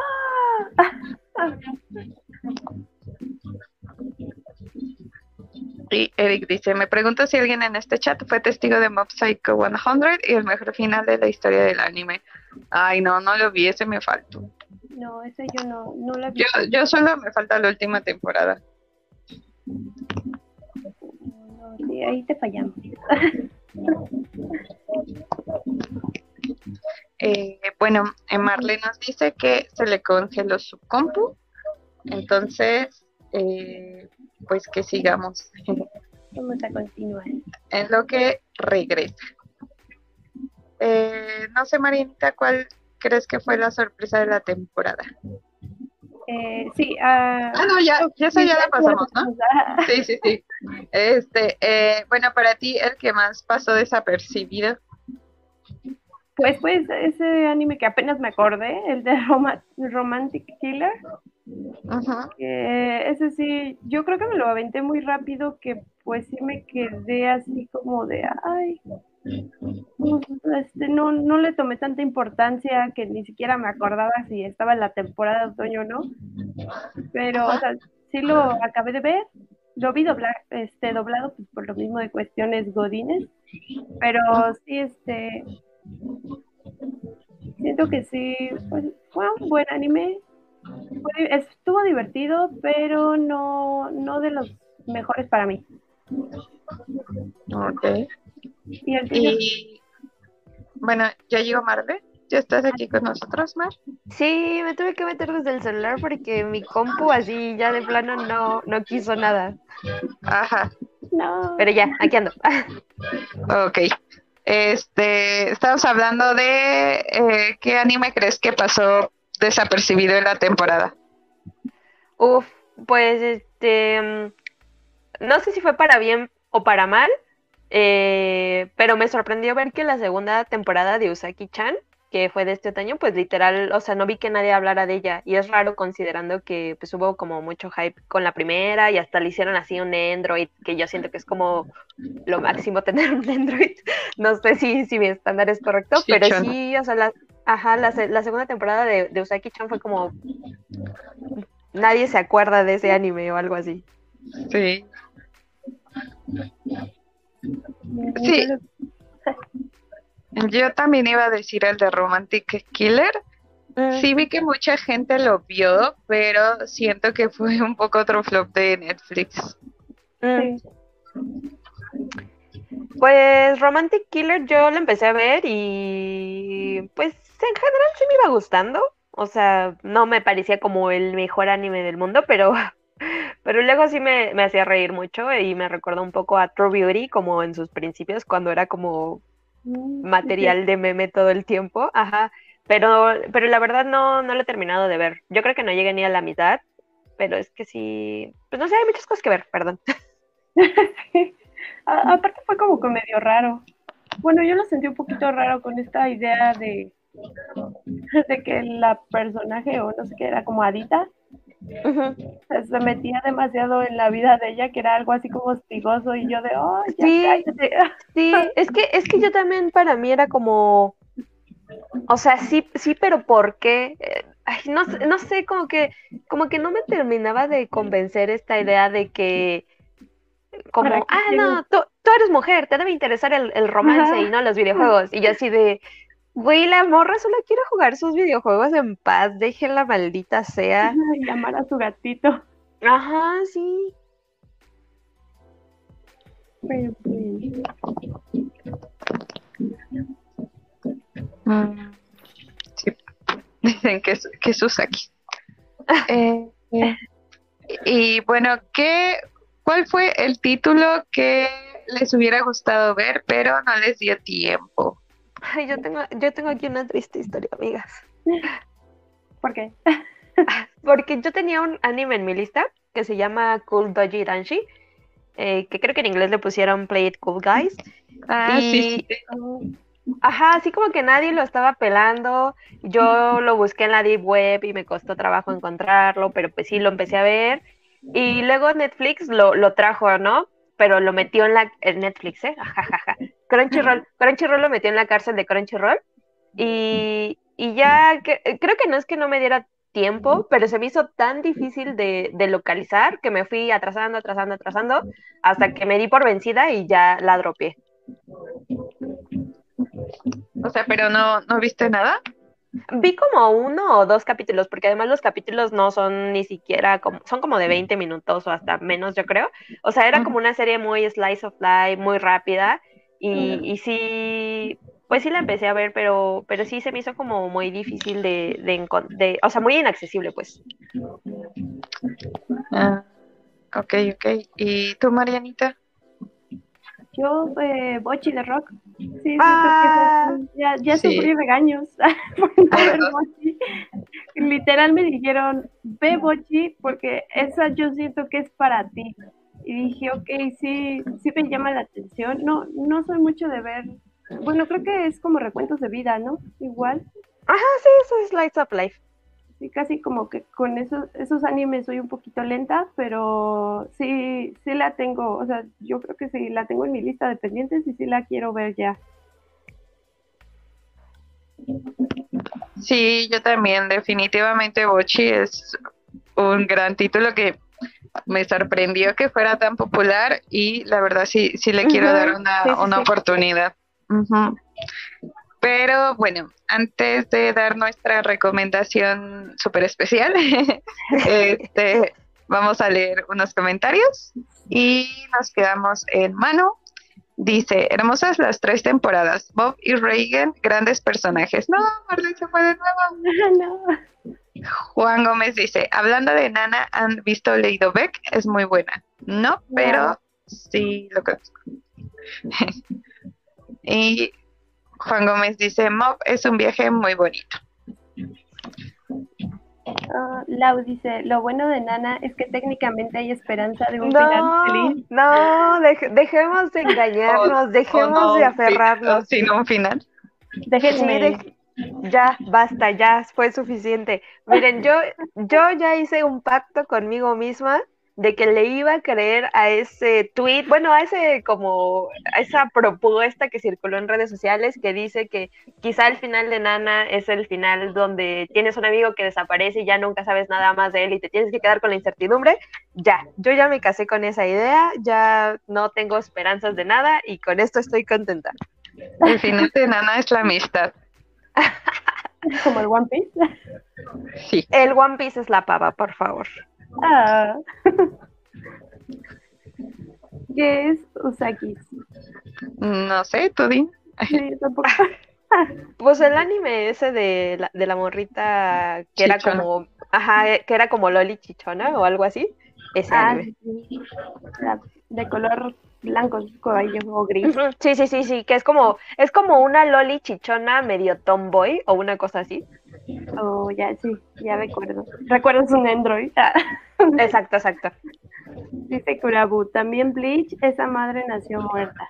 Y Eric dice, me pregunto si alguien en este chat fue testigo de Mob Psycho 100 y el mejor final de la historia del anime. Ay, no, no lo vi, ese me faltó. No, ese yo no, no la vi. Yo, yo solo me falta la última temporada. No, sí, ahí te fallamos. <laughs> Eh, bueno, eh, Marlene nos dice que se le congeló su compu, entonces, eh, pues que sigamos. <laughs> Vamos a continuar. En lo que regresa. Eh, no sé, Marinita, ¿cuál crees que fue la sorpresa de la temporada? Eh, sí, ah, Ah, no, ya, ya esa ya la pasamos, ¿no? <laughs> Sí, sí, sí. Este, eh, bueno, para ti, el que más pasó desapercibido. Pues, pues, ese anime que apenas me acordé, el de Roma- Romantic Killer, Ajá. ese sí, yo creo que me lo aventé muy rápido, que pues sí me quedé así como de, ay, este, no, no le tomé tanta importancia que ni siquiera me acordaba si estaba en la temporada de otoño o no, pero, o sea, sí lo acabé de ver, lo vi doblar, este, doblado pues, por lo mismo de cuestiones godines, pero sí, este, siento que sí, pues, fue un buen anime, estuvo divertido, pero no, no de los mejores para mí. Ok. Y el tuyo, Y bueno, ya llegó Marve. ¿Ya estás aquí con nosotros, Mar? Sí, me tuve que meter desde el celular porque mi compu así ya de plano no, no quiso nada. Ajá. no, Pero ya, aquí ando. Ok. Este, estamos hablando de eh, qué anime crees que pasó desapercibido en la temporada. Uf, pues este, mm, no sé si fue para bien o para mal, eh, pero me sorprendió ver que la segunda temporada de Usaki-chan, que fue de este otoño, pues literal, o sea, no vi que nadie hablara de ella, y es raro considerando que pues hubo como mucho hype con la primera y hasta le hicieron así un Android, que yo siento que es como lo máximo <laughs> tener un Android, no sé si, si mi estándar es correcto, Sí, pero sí, o sea, la, ajá, la, la segunda temporada de, de Usaki-chan fue como nadie se acuerda de ese anime o algo así. Sí. Sí. Yo también iba a decir el de Romantic Killer. Mm, Sí vi que mucha gente lo vio, pero siento que fue un poco otro flop de Netflix. mm. Sí. Pues Romantic Killer yo lo empecé a ver y pues en general sí me iba gustando. O sea, no me parecía como el mejor anime del mundo, pero, pero luego sí me, me hacía reír mucho y me recordó un poco a True Beauty como en sus principios, cuando era como Mm, material de meme todo el tiempo. Ajá. Pero, pero la verdad no, no lo he terminado de ver. Yo creo que no llegué ni a la mitad, pero es que sí, pues no sé, hay muchas cosas que ver, perdón. Sí. <laughs> A- aparte fue como que medio raro. Bueno, yo lo sentí un poquito raro con esta idea de, de que la personaje, o no sé qué, era como Adita, Se metía demasiado en la vida de ella, que era algo así como hostigoso, y yo de, oh, ya Sí. cállate". <laughs> Sí, es que, es que yo también para mí era como, o sea, sí, sí, pero ¿por qué? Eh, ay, no, sé- no sé, como que, como que no me terminaba de convencer esta idea de que, como, ¿Para qué ah, no, tú, tú eres mujer, te debe interesar el, el romance Ajá. y no los videojuegos. Y yo así de, güey, la morra solo quiere jugar sus videojuegos en paz, déjenla maldita sea. <laughs> Y llamar a su gatito. Ajá, sí. Pero, Mm, sí. Dicen que es, que es Usaki. <laughs> Eh, eh, y bueno, ¿qué, ¿cuál fue el título que les hubiera gustado ver, pero no les dio tiempo? Ay, yo tengo, yo tengo aquí una triste historia, amigas. ¿Por qué? <laughs> Porque yo tenía un anime en mi lista que se llama Cool Doji Danshi, eh, que creo que en inglés le pusieron Play It Cool Guys. Ah, sí, Y- sí, sí. Ajá, así como que nadie lo estaba pelando. Yo lo busqué en la Deep Web y me costó trabajo encontrarlo, pero pues sí, lo empecé a ver. Y luego Netflix lo, lo trajo, ¿no? Pero lo metió en la en Netflix, ¿eh? Ajajaja. Crunchyroll. <laughs> Crunchyroll lo metió en la cárcel de Crunchyroll. Y, y ya, que- creo que no es que no me diera tiempo, pero se me hizo tan difícil de, de localizar que me fui atrasando, atrasando, atrasando, hasta que me di por vencida y ya la dropeé. O sea, pero no, no viste nada. Vi como uno o dos capítulos, porque además los capítulos no son ni siquiera como, son como de 20 minutos o hasta menos, yo creo. O sea, era como una serie muy slice of life, muy rápida. Y, y sí, pues sí la empecé a ver, pero, pero sí se me hizo como muy difícil de, de, de o sea, muy inaccesible, pues. Ah, ok, ok. ¿Y tú, Marianita? Yo, eh, Bochi de Rock. Sí, Ah, ya, ya sí. sufrí regaños <laughs> por no <laughs> ver Bochi. Literal me dijeron, ve Bochi, porque esa yo siento que es para ti. Y dije, ok, sí, sí me llama la atención. No, no soy mucho de ver. Bueno, creo que es como recuentos de vida, ¿no? Igual. Ajá, sí, eso es Lights of Life. Sí, casi como que con esos, esos animes soy un poquito lenta, pero sí, sí la tengo, o sea, yo creo que sí la tengo en mi lista de pendientes y sí la quiero ver ya. Sí, yo también, definitivamente Bochi es un gran título que me sorprendió que fuera tan popular y la verdad sí, sí le quiero dar una, sí, sí, una sí. oportunidad. Pero bueno, antes de dar nuestra recomendación súper especial, <laughs> este, vamos a leer unos comentarios y nos quedamos en mano. Dice, hermosas las tres temporadas. Bob y Reagan, grandes personajes. No, Marlene se fue de nuevo. <laughs> no. Juan Gómez dice, hablando de Nana, ¿han visto Leído Beck? Es muy buena. No, pero sí lo conozco. <laughs> y Juan Gómez dice, Mob es un viaje muy bonito. Ah, Lau dice, lo bueno de Nana es que técnicamente hay esperanza de un final No, feliz. no, dej- dejemos de engañarnos, O- dejemos o no, de aferrarnos. sin un final. Déjenme. Sí, ya, basta, ya fue suficiente. Miren, yo, yo ya hice un pacto conmigo misma de que le iba a creer a ese tweet, bueno, a ese como, a esa propuesta que circuló en redes sociales que dice que quizá el final de Nana es el final donde tienes un amigo que desaparece y ya nunca sabes nada más de él y te tienes que quedar con la incertidumbre. Ya, yo ya me casé con esa idea, ya no tengo esperanzas de nada y con esto estoy contenta. El final de Nana es la amistad. Como el One Piece. Sí. El One Piece es la pava, por favor. Ah. <laughs> ¿Qué es Usakis? No sé, tú di. Sí, tampoco. <laughs> Pues el anime ese de la, de la morrita que era como, ajá, que era como Loli Chichona o algo así, ese Ah, anime. sí. La- de color blanco, cabello o gris. Sí, sí, sí, sí, que es como, es como una Loli Chichona medio tomboy o una cosa así. Oh, ya, sí, ya recuerdo. ¿Recuerdas un Android? Ah. Exacto, exacto. Dice Kurabu, también Bleach, esa madre nació muerta.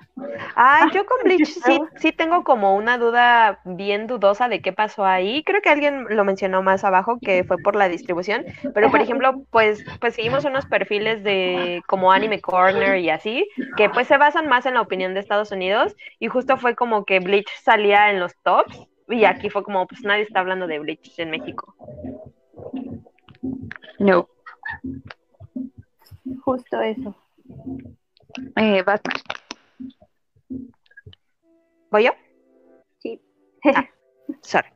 Ah, yo con Bleach sí, sí tengo como una duda bien dudosa de qué pasó ahí. Creo que alguien lo mencionó más abajo que fue por la distribución, pero por ejemplo, pues, pues seguimos unos perfiles de como Anime Corner y así, que pues se basan más en la opinión de Estados Unidos y justo fue como que Bleach salía en los tops y aquí fue como pues nadie está hablando de Bleach en México. No. Justo eso. Eh, Batman. ¿Voy yo? Sí. <laughs> Sorry.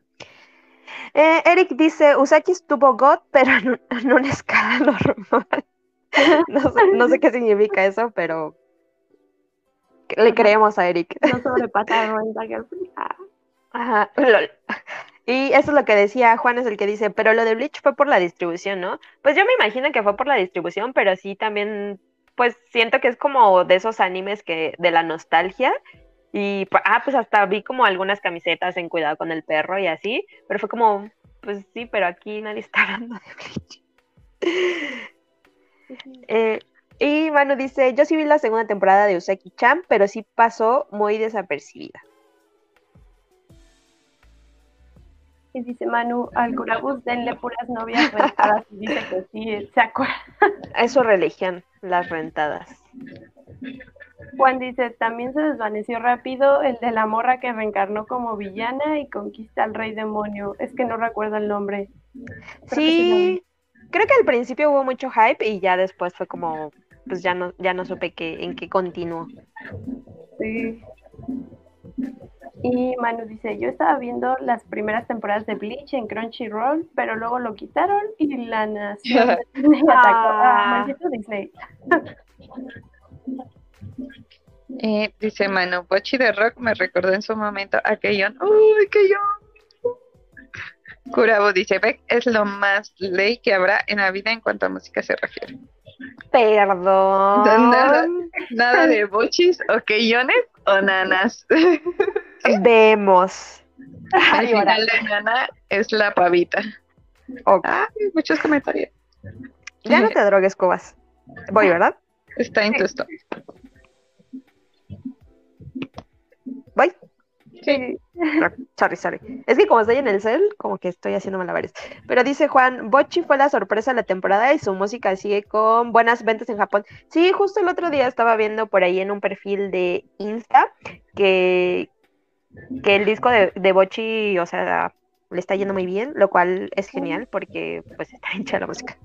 Eh, Eric dice, Usaki estuvo God, pero en, en una escala <laughs> normal. No sé, no sé qué significa eso, pero le creemos a Eric. No sobrepasaron a Girlfriend. Ah. Ajá, <clears throat> lol. Y eso es lo que decía Juan, es el que dice, pero lo de Bleach fue por la distribución, ¿no? Pues yo me imagino que fue por la distribución, pero sí también, pues siento que es como de esos animes que, de la nostalgia. Y, ah, pues hasta vi como algunas camisetas en Cuidado con el Perro y así, pero fue como, pues sí, pero aquí nadie está hablando de Bleach. Eh, y Manu dice, yo sí vi la segunda temporada de Useki Chan, pero sí pasó muy desapercibida. Y dice Manu, al Kurabus denle puras novias rentadas. Y dice que sí, se acuerda. Es su religión, las rentadas. Juan dice, también se desvaneció rápido el de la morra que reencarnó como villana y conquista al rey demonio. Es que no recuerdo el nombre. Creo que Sí, creo que al principio hubo mucho hype y ya después fue como, pues ya no, ya no supe qué, en qué continuó. Sí. Y Manu dice, yo estaba viendo las primeras temporadas de Bleach en Crunchyroll, pero luego lo quitaron y la nación <laughs> de Disney atacó. Ah, Ah. maldito Disney. Eh, dice Manu, Bochi de Rock me recordó en su momento a Keyon. ¡Uy, Keyon! Curabo dice, Beck es lo más ley que habrá en la vida en cuanto a música se refiere. Perdón. <laughs> Nada, nada de bochis o keyones o nanas. <laughs> Vemos. Al Ay, final de nana es la pavita. Ok. Ay, muchos comentarios. Ya no te drogues, Cubas. Voy, ¿verdad? Está en tu stop. Voy. Sorry, sorry. Es que como estoy en el cel, como que estoy haciendo malabares. Pero dice Juan, Bochi fue la sorpresa de la temporada y su música sigue con buenas ventas en Japón. Sí, justo el otro día estaba viendo por ahí en un perfil de Insta que, que el disco de, de Bochi, o sea, le está yendo muy bien, lo cual es genial porque pues está <laughs> hincha la música.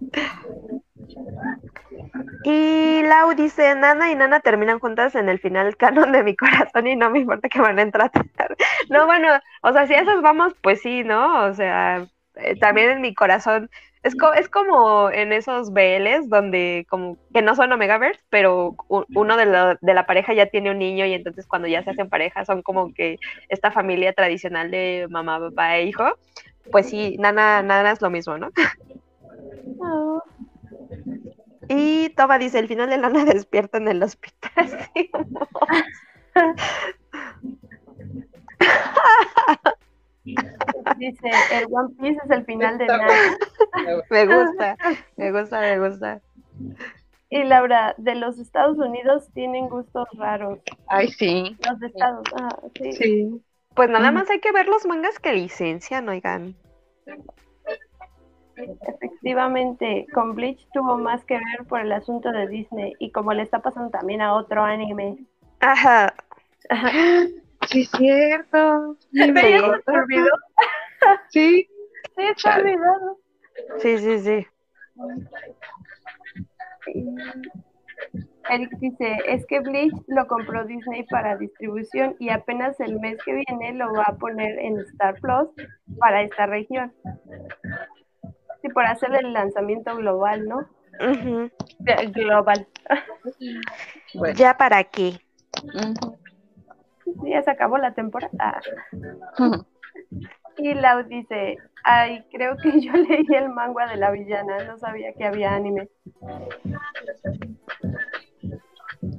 Y Lau dice, Nana y Nana terminan juntas en el final canon de mi corazón y no me importa que van a entrar. <laughs> No, bueno, o sea, si a esas vamos, pues sí, ¿no? O sea, eh, también en mi corazón, es, co- es como en esos BLs donde como que no son Omegaverse, pero uno de la, de la pareja ya tiene un niño y entonces cuando ya se hacen pareja son como que esta familia tradicional de mamá, papá e hijo. Pues sí, Nana, Nana es lo mismo, ¿no? Oh, Y Toma dice, el final de Lana <laughs> despierta en el hospital. <laughs> Sí, dice, el One Piece es el final de nada. me gusta, me gusta, me gusta. Y Laura, de los Estados Unidos tienen gustos raros. Ay, sí. Los de Estados, ah, sí. Sí. Pues nada más hay que ver los mangas que licencian, oigan. Efectivamente, con Bleach tuvo más que ver por el asunto de Disney y como le está pasando también a otro anime. Ajá. Sí, es cierto. Me ¿Ya se te olvidó? Sí. Sí, está Chale. olvidado. Sí, sí, sí. Eric dice, es que Bleach lo compró Disney para distribución y apenas el mes que viene lo va a poner en Star Plus para esta región. Sí, por hacer el lanzamiento global, ¿no? De- Global. Bueno. ¿Ya para qué? Sí, Ya se acabó la temporada. <laughs> Y Lau dice, ay, creo que yo <laughs> leí el manga de la villana, no sabía que había anime.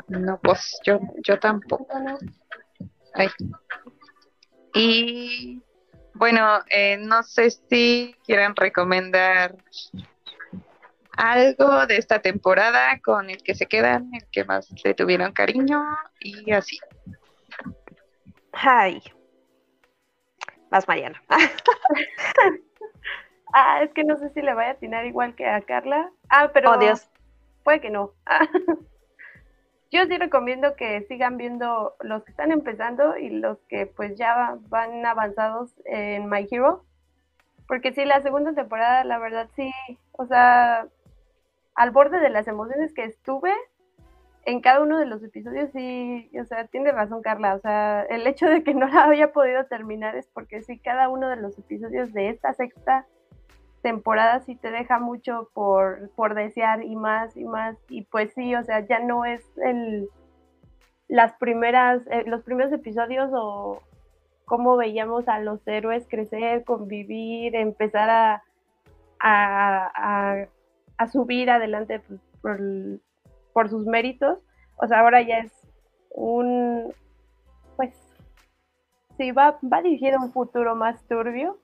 No, pues yo, yo tampoco. Ay. Y bueno, eh, no sé si quieren recomendar algo de esta temporada con el que se quedan, el que más le tuvieron cariño y así. Ay. Vas, Mariana. <laughs> Ah, es que no sé si le vaya a atinar igual que a Carla. Ah, pero Oh, Dios. puede que no. <laughs> Yo sí recomiendo que sigan viendo los que están empezando y los que pues ya van avanzados en My Hero. Porque sí, la segunda temporada, la verdad sí, o sea, al borde de las emociones que estuve en cada uno de los episodios, sí, o sea, tiene razón Carla, o sea, el hecho de que no la haya podido terminar es porque sí, cada uno de los episodios de esta sexta temporada sí te deja mucho por, por desear y más y más, y pues sí, o sea, ya no es el las primeras, eh, los primeros episodios o cómo veíamos a los héroes crecer, convivir, empezar a, a, a- subir adelante pues, por, por sus méritos. O sea, ahora ya es un, pues, sí, va, va dirigido a un futuro más turbio,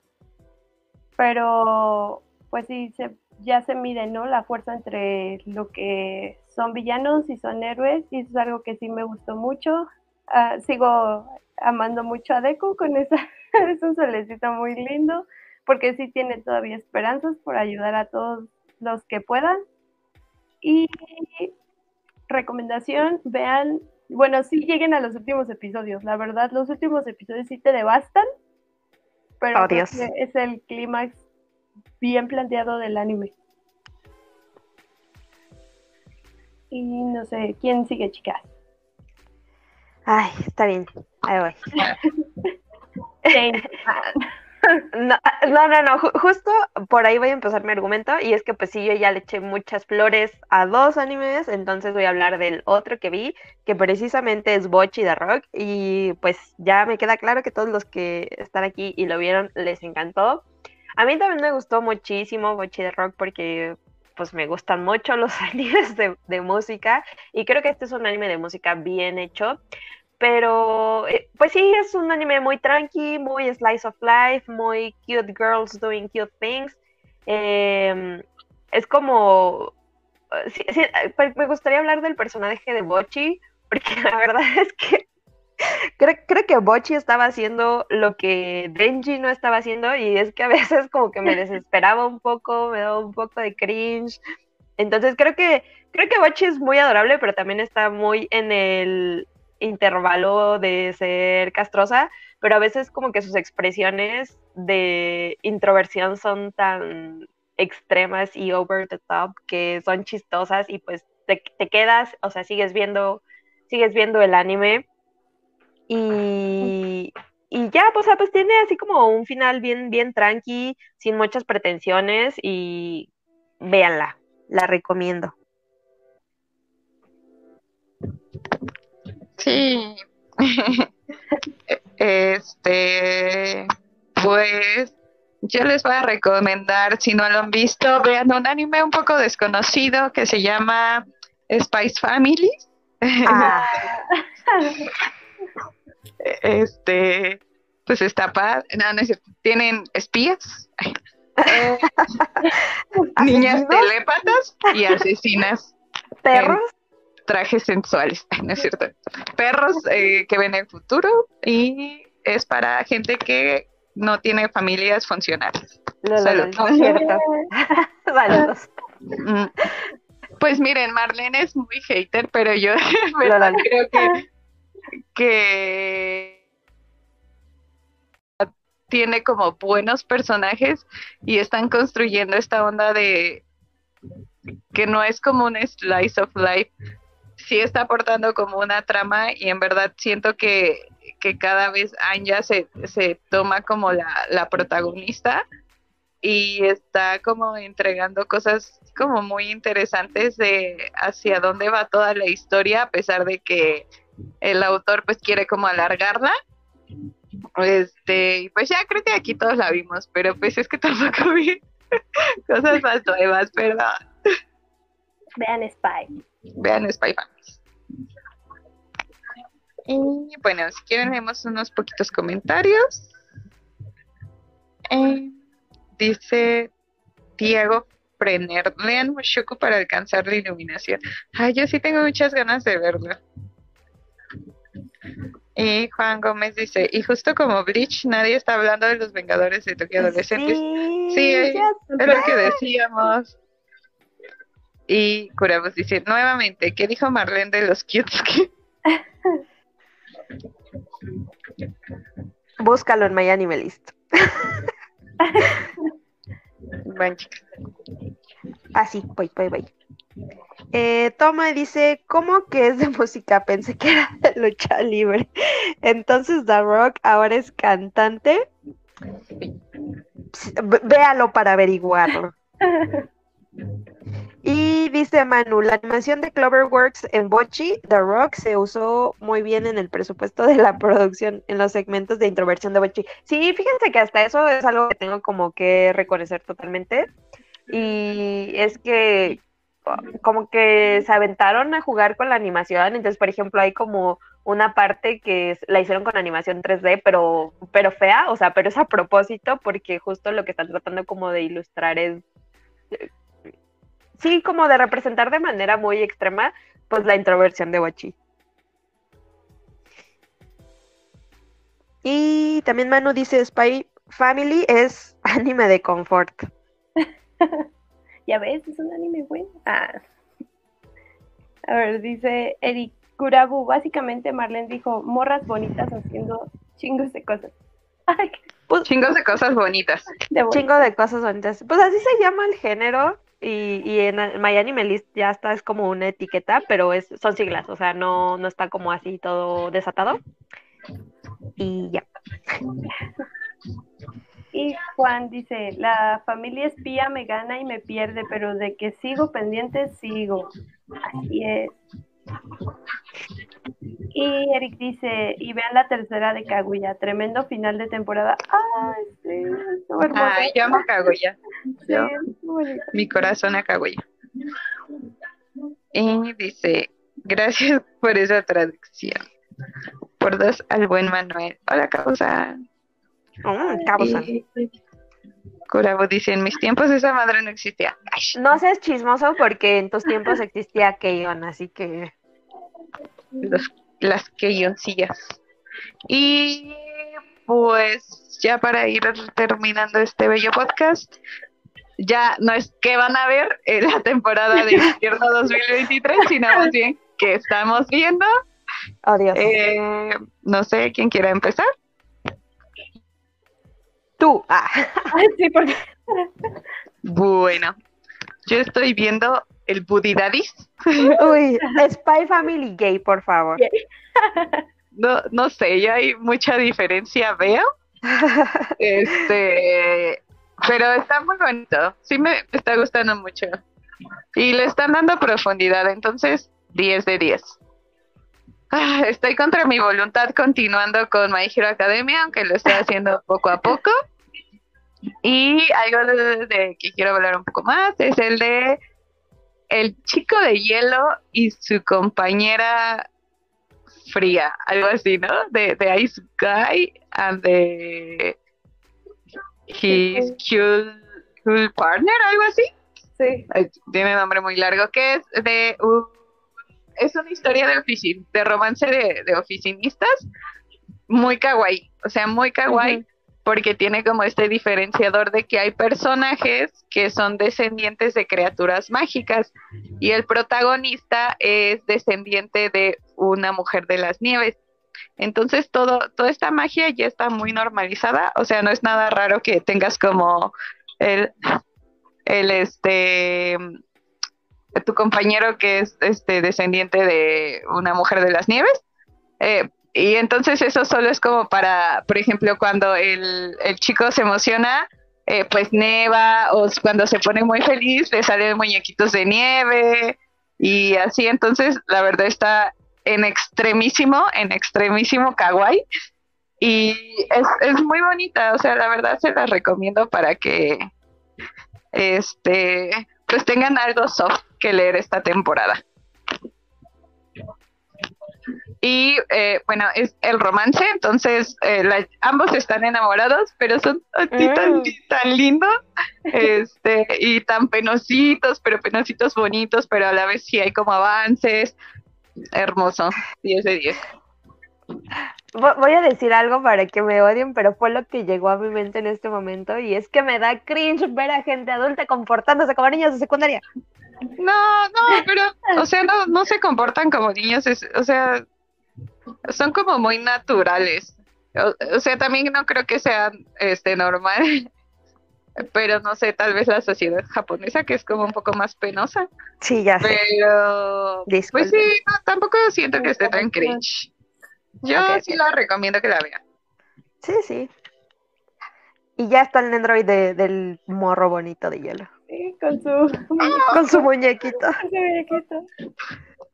pero pues sí, se, ya se mide. La fuerza entre lo que son villanos y son héroes, y eso es algo que sí me gustó mucho. Ah, sigo amando mucho a Deku con esa, <laughs> es un solecito muy lindo, porque sí tiene todavía esperanzas por ayudar a todos los que puedan. Y recomendación, vean, bueno, sí lleguen a los últimos episodios, la verdad, los últimos episodios sí te devastan, pero Oh, Dios. es el clímax bien planteado del anime. Y no sé, ¿quién sigue, chicas? Ay, está bien. Ahí voy. <laughs> No, no, no, no, ju- justo por ahí voy a empezar mi argumento y es que pues sí, yo ya le eché muchas flores a dos animes, entonces voy a hablar del otro que vi, que precisamente es Bocchi de Rock y pues ya me queda claro que todos los que están aquí y lo vieron les encantó. A mí también me gustó muchísimo Bocchi de Rock porque pues me gustan mucho los <laughs> animes de música y creo que este es un anime de música bien hecho. Pero, eh, pues sí, es un anime muy tranqui, muy slice of life, muy cute girls doing cute things. Em, es como. eh, eh, pues me gustaría hablar del personaje de Bochi, <laughs> porque la verdad <laughs> es que creo, creo que Bochi estaba haciendo lo que Denji no estaba haciendo, y es que a <laughs> veces como que me desesperaba un poco, me daba un poco de cringe. Entonces creo que creo que Bochi es muy adorable, pero también está muy en el intervalo de ser castrosa, pero a veces como que sus expresiones de introversión son tan extremas y over the top que son chistosas y pues te, te quedas, o sea, sigues viendo, sigues viendo el anime y, y ya, pues, pues tiene así como un final bien, bien tranqui, sin muchas pretensiones y véanla, la recomiendo. Sí. <laughs> Este, pues yo les voy a recomendar, si no lo han visto, vean un anime un poco desconocido que se llama Spice Family. Ah, <laughs> Este, pues está padre. No, no es cierto. Tienen espías, <laughs> niñas telépatas y asesinas perros. Trajes sensuales, <laughs> no es cierto. Perros eh, que ven el futuro y es para gente que no tiene familias funcionales. No, Salud. no cierto. <laughs> Saludos. Mm. Pues miren, Marlene es muy hater, pero yo <laughs> verdad creo que, que tiene como buenos personajes y están construyendo esta onda de que no es como un slice of life, sí está aportando como una trama y en verdad siento que, que cada vez Anya se, se toma como la, la protagonista y está como entregando cosas como muy interesantes de hacia dónde va toda la historia a pesar de que el autor pues quiere como alargarla este pues ya creo que aquí todos la vimos pero pues es que tampoco vi <laughs> cosas más nuevas perdón Vean Spy. Vean Spy Families y bueno si quieren leemos unos poquitos comentarios Eh, dice Diego Brenner, lean Mushoku para alcanzar la iluminación. Ay, yo sí tengo muchas ganas de verlo. Y Juan Gómez dice, y justo como Bleach, nadie está hablando de los Vengadores de Tokio Adolescentes. Sí, Es lo que decíamos. Y Curamos dice, nuevamente, ¿qué dijo Marlene de los Kyutsuki? <laughs> Búscalo en My Anime List. Chicas. Ah, voy, voy, voy. Eh, Toma dice, ¿cómo que es de música? Pensé que era de lucha libre. Entonces The Rock ahora es cantante. Véalo para averiguarlo. <laughs> Y dice Manu, la animación de Cloverworks en Bochi, The Rock, se usó muy bien en el presupuesto de la <laughs> producción, en los segmentos de introversión de Bochi. Sí, fíjense que hasta eso es algo que tengo como que reconocer totalmente. Y es que como que se aventaron a jugar con la animación. Entonces, por ejemplo, hay como una parte que la hicieron con animación 3D, pero, pero fea, o sea, pero es a propósito porque justo lo que están tratando como de ilustrar es, sí, como de representar de manera muy extrema, pues la introversión de Bochi. Y también Manu dice Spy Family es <laughs> anime de confort. <laughs> Ya ves, es un anime bueno. Ah. A ver, dice Eric Kurabu. Básicamente Marlene dijo morras bonitas haciendo chingos de cosas. <laughs> Ay, qué Chingos de cosas bonitas. de bueno. Chingo de cosas bonitas. Pues así se llama el género. Y, y en My Anime List ya está, es como una etiqueta, pero es, son siglas, o sea, no, no está como así todo desatado. Y ya. Y Juan dice, la familia espía me gana y me pierde, pero de que sigo pendiente, sigo. Así es. Y Eric dice, y vean la tercera de Kaguya, tremendo final de temporada. Ay, sí, estuvo hermoso. Ay, yo amo Kaguya. Mi corazón a Kaguya. Y dice, gracias por esa traducción. Por dos al buen Manuel. Hola, causa. Mm, causa. Y Curabo dice, en mis tiempos esa madre no existía. Ay, No seas chismoso porque en tus tiempos existía Keion, así que los, las queyoncillas. Y pues ya para ir terminando este bello podcast, ya no es que van a ver en la temporada de <laughs> invierno 2023, sino más bien que estamos viendo. oh Dios. Eh, no sé quién quiera empezar. Tú. Ah. <laughs> Sí, porque Bueno, yo estoy viendo el Buddy Daddies. Uy, Spy Family Gay, por favor. No, no sé, ya hay mucha diferencia, veo. <laughs> Este, pero está muy bonito. Sí me está gustando mucho. Y le están dando profundidad, entonces 10 de 10. Ah, Estoy contra mi voluntad continuando con My Hero Academia, aunque lo estoy haciendo poco a poco. Y algo de, de que quiero hablar un poco más es el de el chico de hielo y su compañera fría, algo así, ¿no? De, de Ice Guy and the his cool, cool partner, algo así. sí. Ay, Tiene nombre muy largo, que es de un- es una historia de oficina, de romance de, de oficinistas, muy kawaii, o sea, muy kawaii, porque tiene como este diferenciador de que hay personajes que son descendientes de criaturas mágicas y el protagonista es descendiente de una mujer de las nieves. Entonces todo, toda esta magia ya está muy normalizada, o sea, no es nada raro que tengas como el, el este tu compañero que es este descendiente de una mujer de las nieves. Eh, y entonces eso solo es como para, por ejemplo, cuando el, el chico se emociona, eh, pues neva, o cuando se pone muy feliz, le salen muñequitos de nieve, y así, entonces la verdad está en extremísimo, en extremísimo kawaii, y es, es muy bonita, o sea, la verdad se la recomiendo para que, este, pues tengan algo soft que leer esta temporada. Y eh, bueno, es el romance, entonces eh, la- ambos están enamorados, pero son así tan, Mm. tan lindos este, y tan penositos, pero penositos bonitos, pero a la vez sí hay como avances. Hermoso, 10 de 10. Vo- Voy a decir algo para que me odien, pero fue lo que llegó a mi mente en este momento y es que me da cringe ver a gente adulta comportándose como niños de secundaria. No, no, pero, o sea, no, no se comportan como niños, es- o sea, son como muy naturales. O, o sea, también no creo que sean este normal, pero no sé, tal vez la sociedad japonesa que es como un poco más penosa, Sí, ya sé. pero pues sí, no, tampoco siento que esté tan cringe. Yo sí la recomiendo que la vean. Sí, sí. Y ya está el Android de- del morro bonito de hielo. Sí, con su Con su muñequito. <laughs> con su muñequito.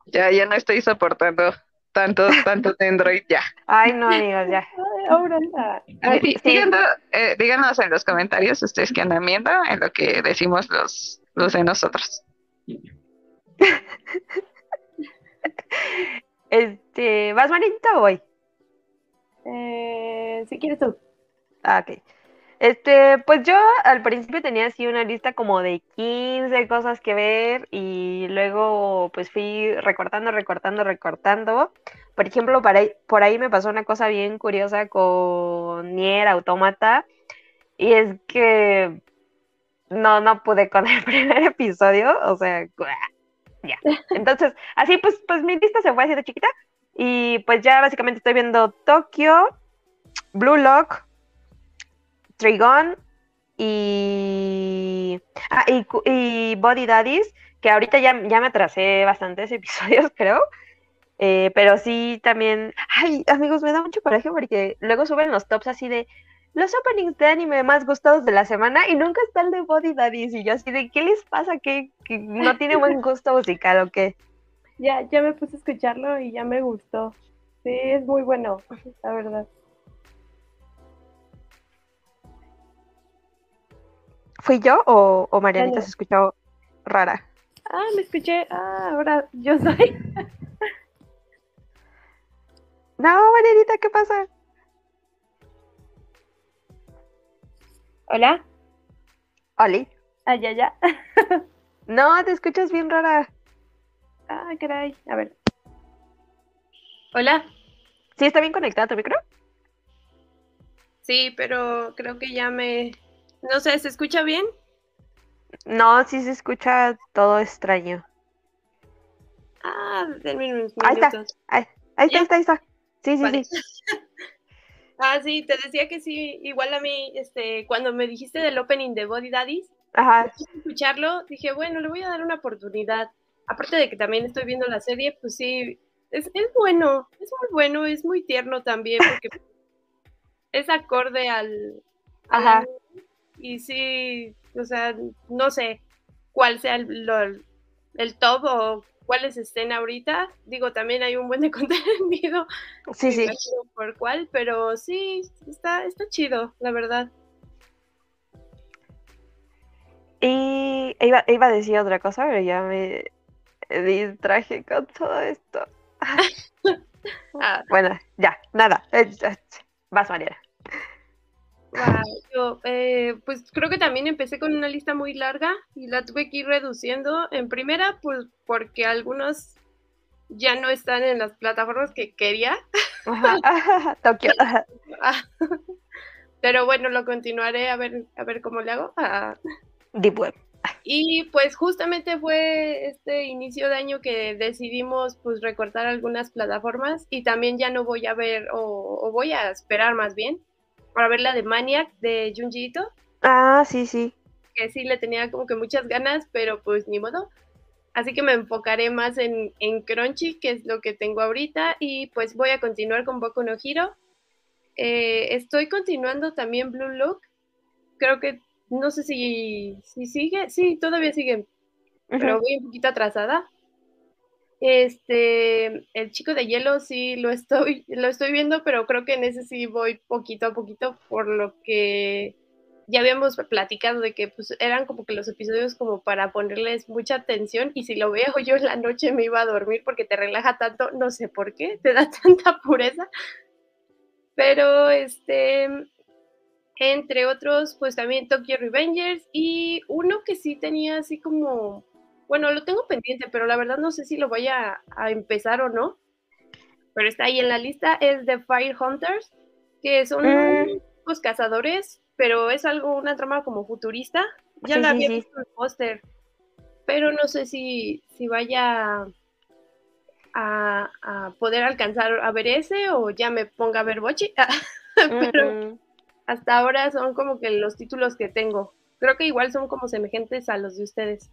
Ya, ya no estoy soportando tanto, tanto de Android ya. Ay, no, amigos, ya. Ay, ahora anda. Sí, Sí. díganos, eh, díganos en los comentarios ustedes que andan viendo en lo que decimos los, los de nosotros. <laughs> Este, ¿vas Marita o voy? Eh, si quieres tú. Ah, ok. Este, pues yo al principio tenía así una lista como de 15 cosas que ver y luego pues fui recortando, recortando, recortando. Por ejemplo, por ahí, por ahí me pasó una cosa bien curiosa con Nier Automata y es que no, no pude con el <laughs> primer episodio, o sea, <laughs> ya. Entonces, así pues, pues mi lista se fue haciendo chiquita y pues ya básicamente estoy viendo Tokio, Blue Lock, Trigon y, ah, y, Body Daddies, que ahorita ya, ya me atrasé bastantes <laughs> episodios, creo. Eh, pero sí también, ay, amigos, me da mucho coraje porque luego suben los tops así de los openings de anime más gustados de la semana y nunca está el de Body Daddies. Y yo así de, ¿qué les pasa? ¿Que, que no tiene buen <laughs> gusto musical o qué? Ya, ya me puse a escucharlo y ya me gustó. Sí, es muy bueno, la verdad. ¿Fui yo o, o Marianita Dale. se escuchó rara? Ah, me escuché. Ah, ahora yo soy. <laughs> No, Marianita, ¿qué pasa? Hola. Oli. Ah, ya, ya. <laughs> No, te escuchas bien rara. Ah, caray. A ver. Hola. ¿Sí está bien conectado tu micro? Sí, pero creo que ya me. No sé, ¿se escucha bien? No, sí se escucha todo extraño. Ah, denme unos Ahí está. minutos. Ahí, ahí está, ¿Ya? ahí está, ahí está. Sí, sí, Vale. sí. <laughs> Ah, sí, te decía que sí, igual a mí, este, cuando me dijiste del opening de Body Daddies, Ajá. escucharlo, dije, bueno, le voy a dar una oportunidad. Aparte de que también estoy viendo la serie, pues sí, es, es bueno, es muy bueno, es muy tierno también, porque <laughs> es acorde al, Ajá. Y sí, o sea, no sé cuál sea el, lo- el top o cuáles estén ahorita. Digo, también hay un buen de <laughs> contenido Sí, sí. por cuál, pero sí, está, está chido, la verdad. Y iba, iba a decir otra cosa, pero ya me distraje con todo esto. <laughs> Ah, Bueno, ya, nada. Eh, eh, Vas, Mariana. Yo, eh, pues creo que también empecé con una lista muy larga y la tuve que ir reduciendo. En primera, pues porque algunos ya no están en las plataformas que quería, Ajá, ajá, Tokio. ajá. <laughs> Pero bueno, lo continuaré a ver, a ver cómo le hago. Ah, Deep Web. Y pues justamente fue este inicio de año que decidimos pues recortar algunas plataformas y también ya no voy a ver o, o voy a esperar más bien para ver la de Maniac de Junji Ito, Ah, sí, sí. que sí le tenía como que muchas ganas, pero pues ni modo. Así que me enfocaré más en, en Crunchy, que es lo que tengo ahorita, y pues voy a continuar con Boku no Hero. Eh, estoy continuando también Blue Look. Creo que no sé si, si sigue, sí, todavía sigue, pero voy un poquito atrasada. Este, el chico de hielo sí lo estoy, <laughs> lo estoy viendo, pero creo que en ese sí voy poquito a poquito, por lo que ya habíamos platicado de que pues eran como que los episodios como para ponerles mucha atención y si lo veo <laughs> yo en la noche me iba a dormir porque te relaja tanto, no sé por qué, te da <laughs> tanta pureza. Pero este, entre otros, pues también Tokyo Revengers y uno que sí tenía así como, bueno, lo tengo pendiente, pero la verdad no sé si lo voy a, a empezar o no. Pero está ahí en la lista, es The Fire Hunters, que son Mm. los cazadores, pero es algo, una trama como futurista. Ya Sí, la había sí. visto en el póster, pero no sé si, si vaya a, a poder alcanzar a ver ese o ya me ponga a ver Bochi. <laughs> pero Mm, hasta ahora son como que los títulos que tengo. Creo que igual son como semejantes a los de ustedes.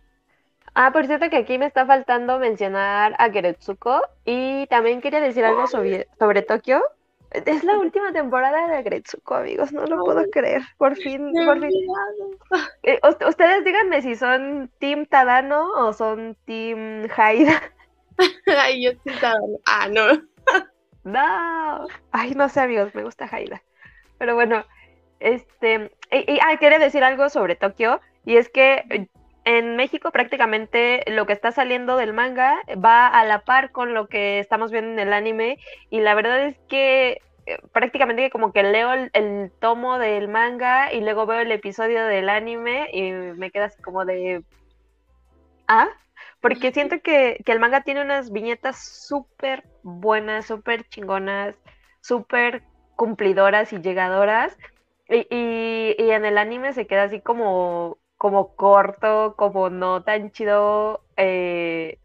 Ah, por cierto que aquí me está faltando mencionar a Geretsuko y también quería decir algo sobre, sobre Tokio. Es la última temporada de Geretsuko, amigos, no lo puedo creer. Por fin, por fin. Eh, us- ustedes díganme si son Team Tadano o son Team Haida. <laughs> Ay, yo sí estaba. Ah, no. No. Ay, no sé, amigos, me gusta Haida. Pero bueno, este, y, y- ah, quería decir algo sobre Tokio, y es que en México prácticamente lo que está saliendo del manga va a la par con lo que estamos viendo en el anime, y la verdad es que eh, prácticamente como que leo el, el tomo del manga y luego veo el episodio del anime y me queda así como de... ¿Ah? Porque siento que, que el manga tiene unas viñetas súper buenas, súper chingonas, súper cumplidoras y llegadoras. Y, y- y en el anime se queda así como, como corto, como no tan chido, eh,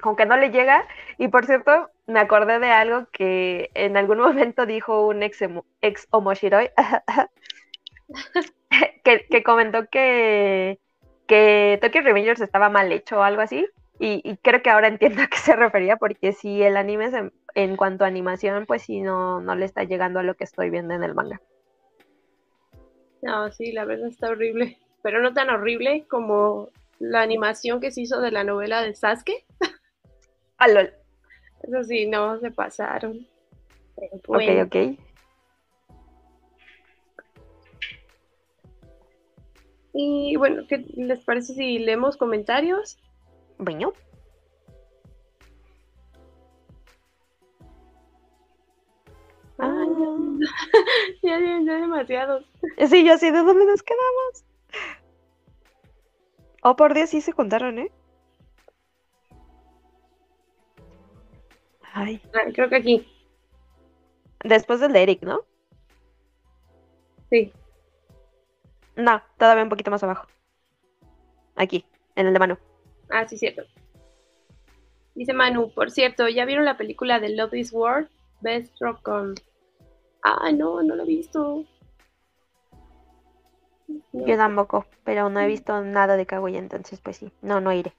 como que no le llega. Y por cierto, me acordé de algo que en algún <laughs> momento dijo un ex, ex Omoshiroi, <laughs> que, que comentó que, que Tokyo Revengers estaba mal hecho o algo así. Y, y creo que ahora entiendo a qué se refería, porque si el anime es en, cuanto a animación, pues sí, no, no le está llegando a lo que estoy viendo en el manga. No, sí, la verdad está horrible. <laughs> Pero no tan horrible como la animación que se hizo de la novela de Sasuke. <laughs> Ah, lol. Eso sí, no, se pasaron. Pero Ok, ok. Y bueno, ¿qué les parece si leemos comentarios? Bueno. <laughs> Ya, ya, ya demasiados. Sí, yo así, ¿de dónde nos quedamos? Oh, por Dios, sí se contaron, ¿eh? Ay, Ah, creo que aquí. después del de Eric, ¿no? Sí. No, todavía un poquito más abajo. Aquí, en el de Manu. Ah, sí, cierto. Dice Manu, por cierto, ¿ya vieron la película de Love is War? Best Rock con. Ah, no, no lo he visto. No. Yo tampoco, pero no he visto nada de Kaguya, entonces pues sí. No, no iré.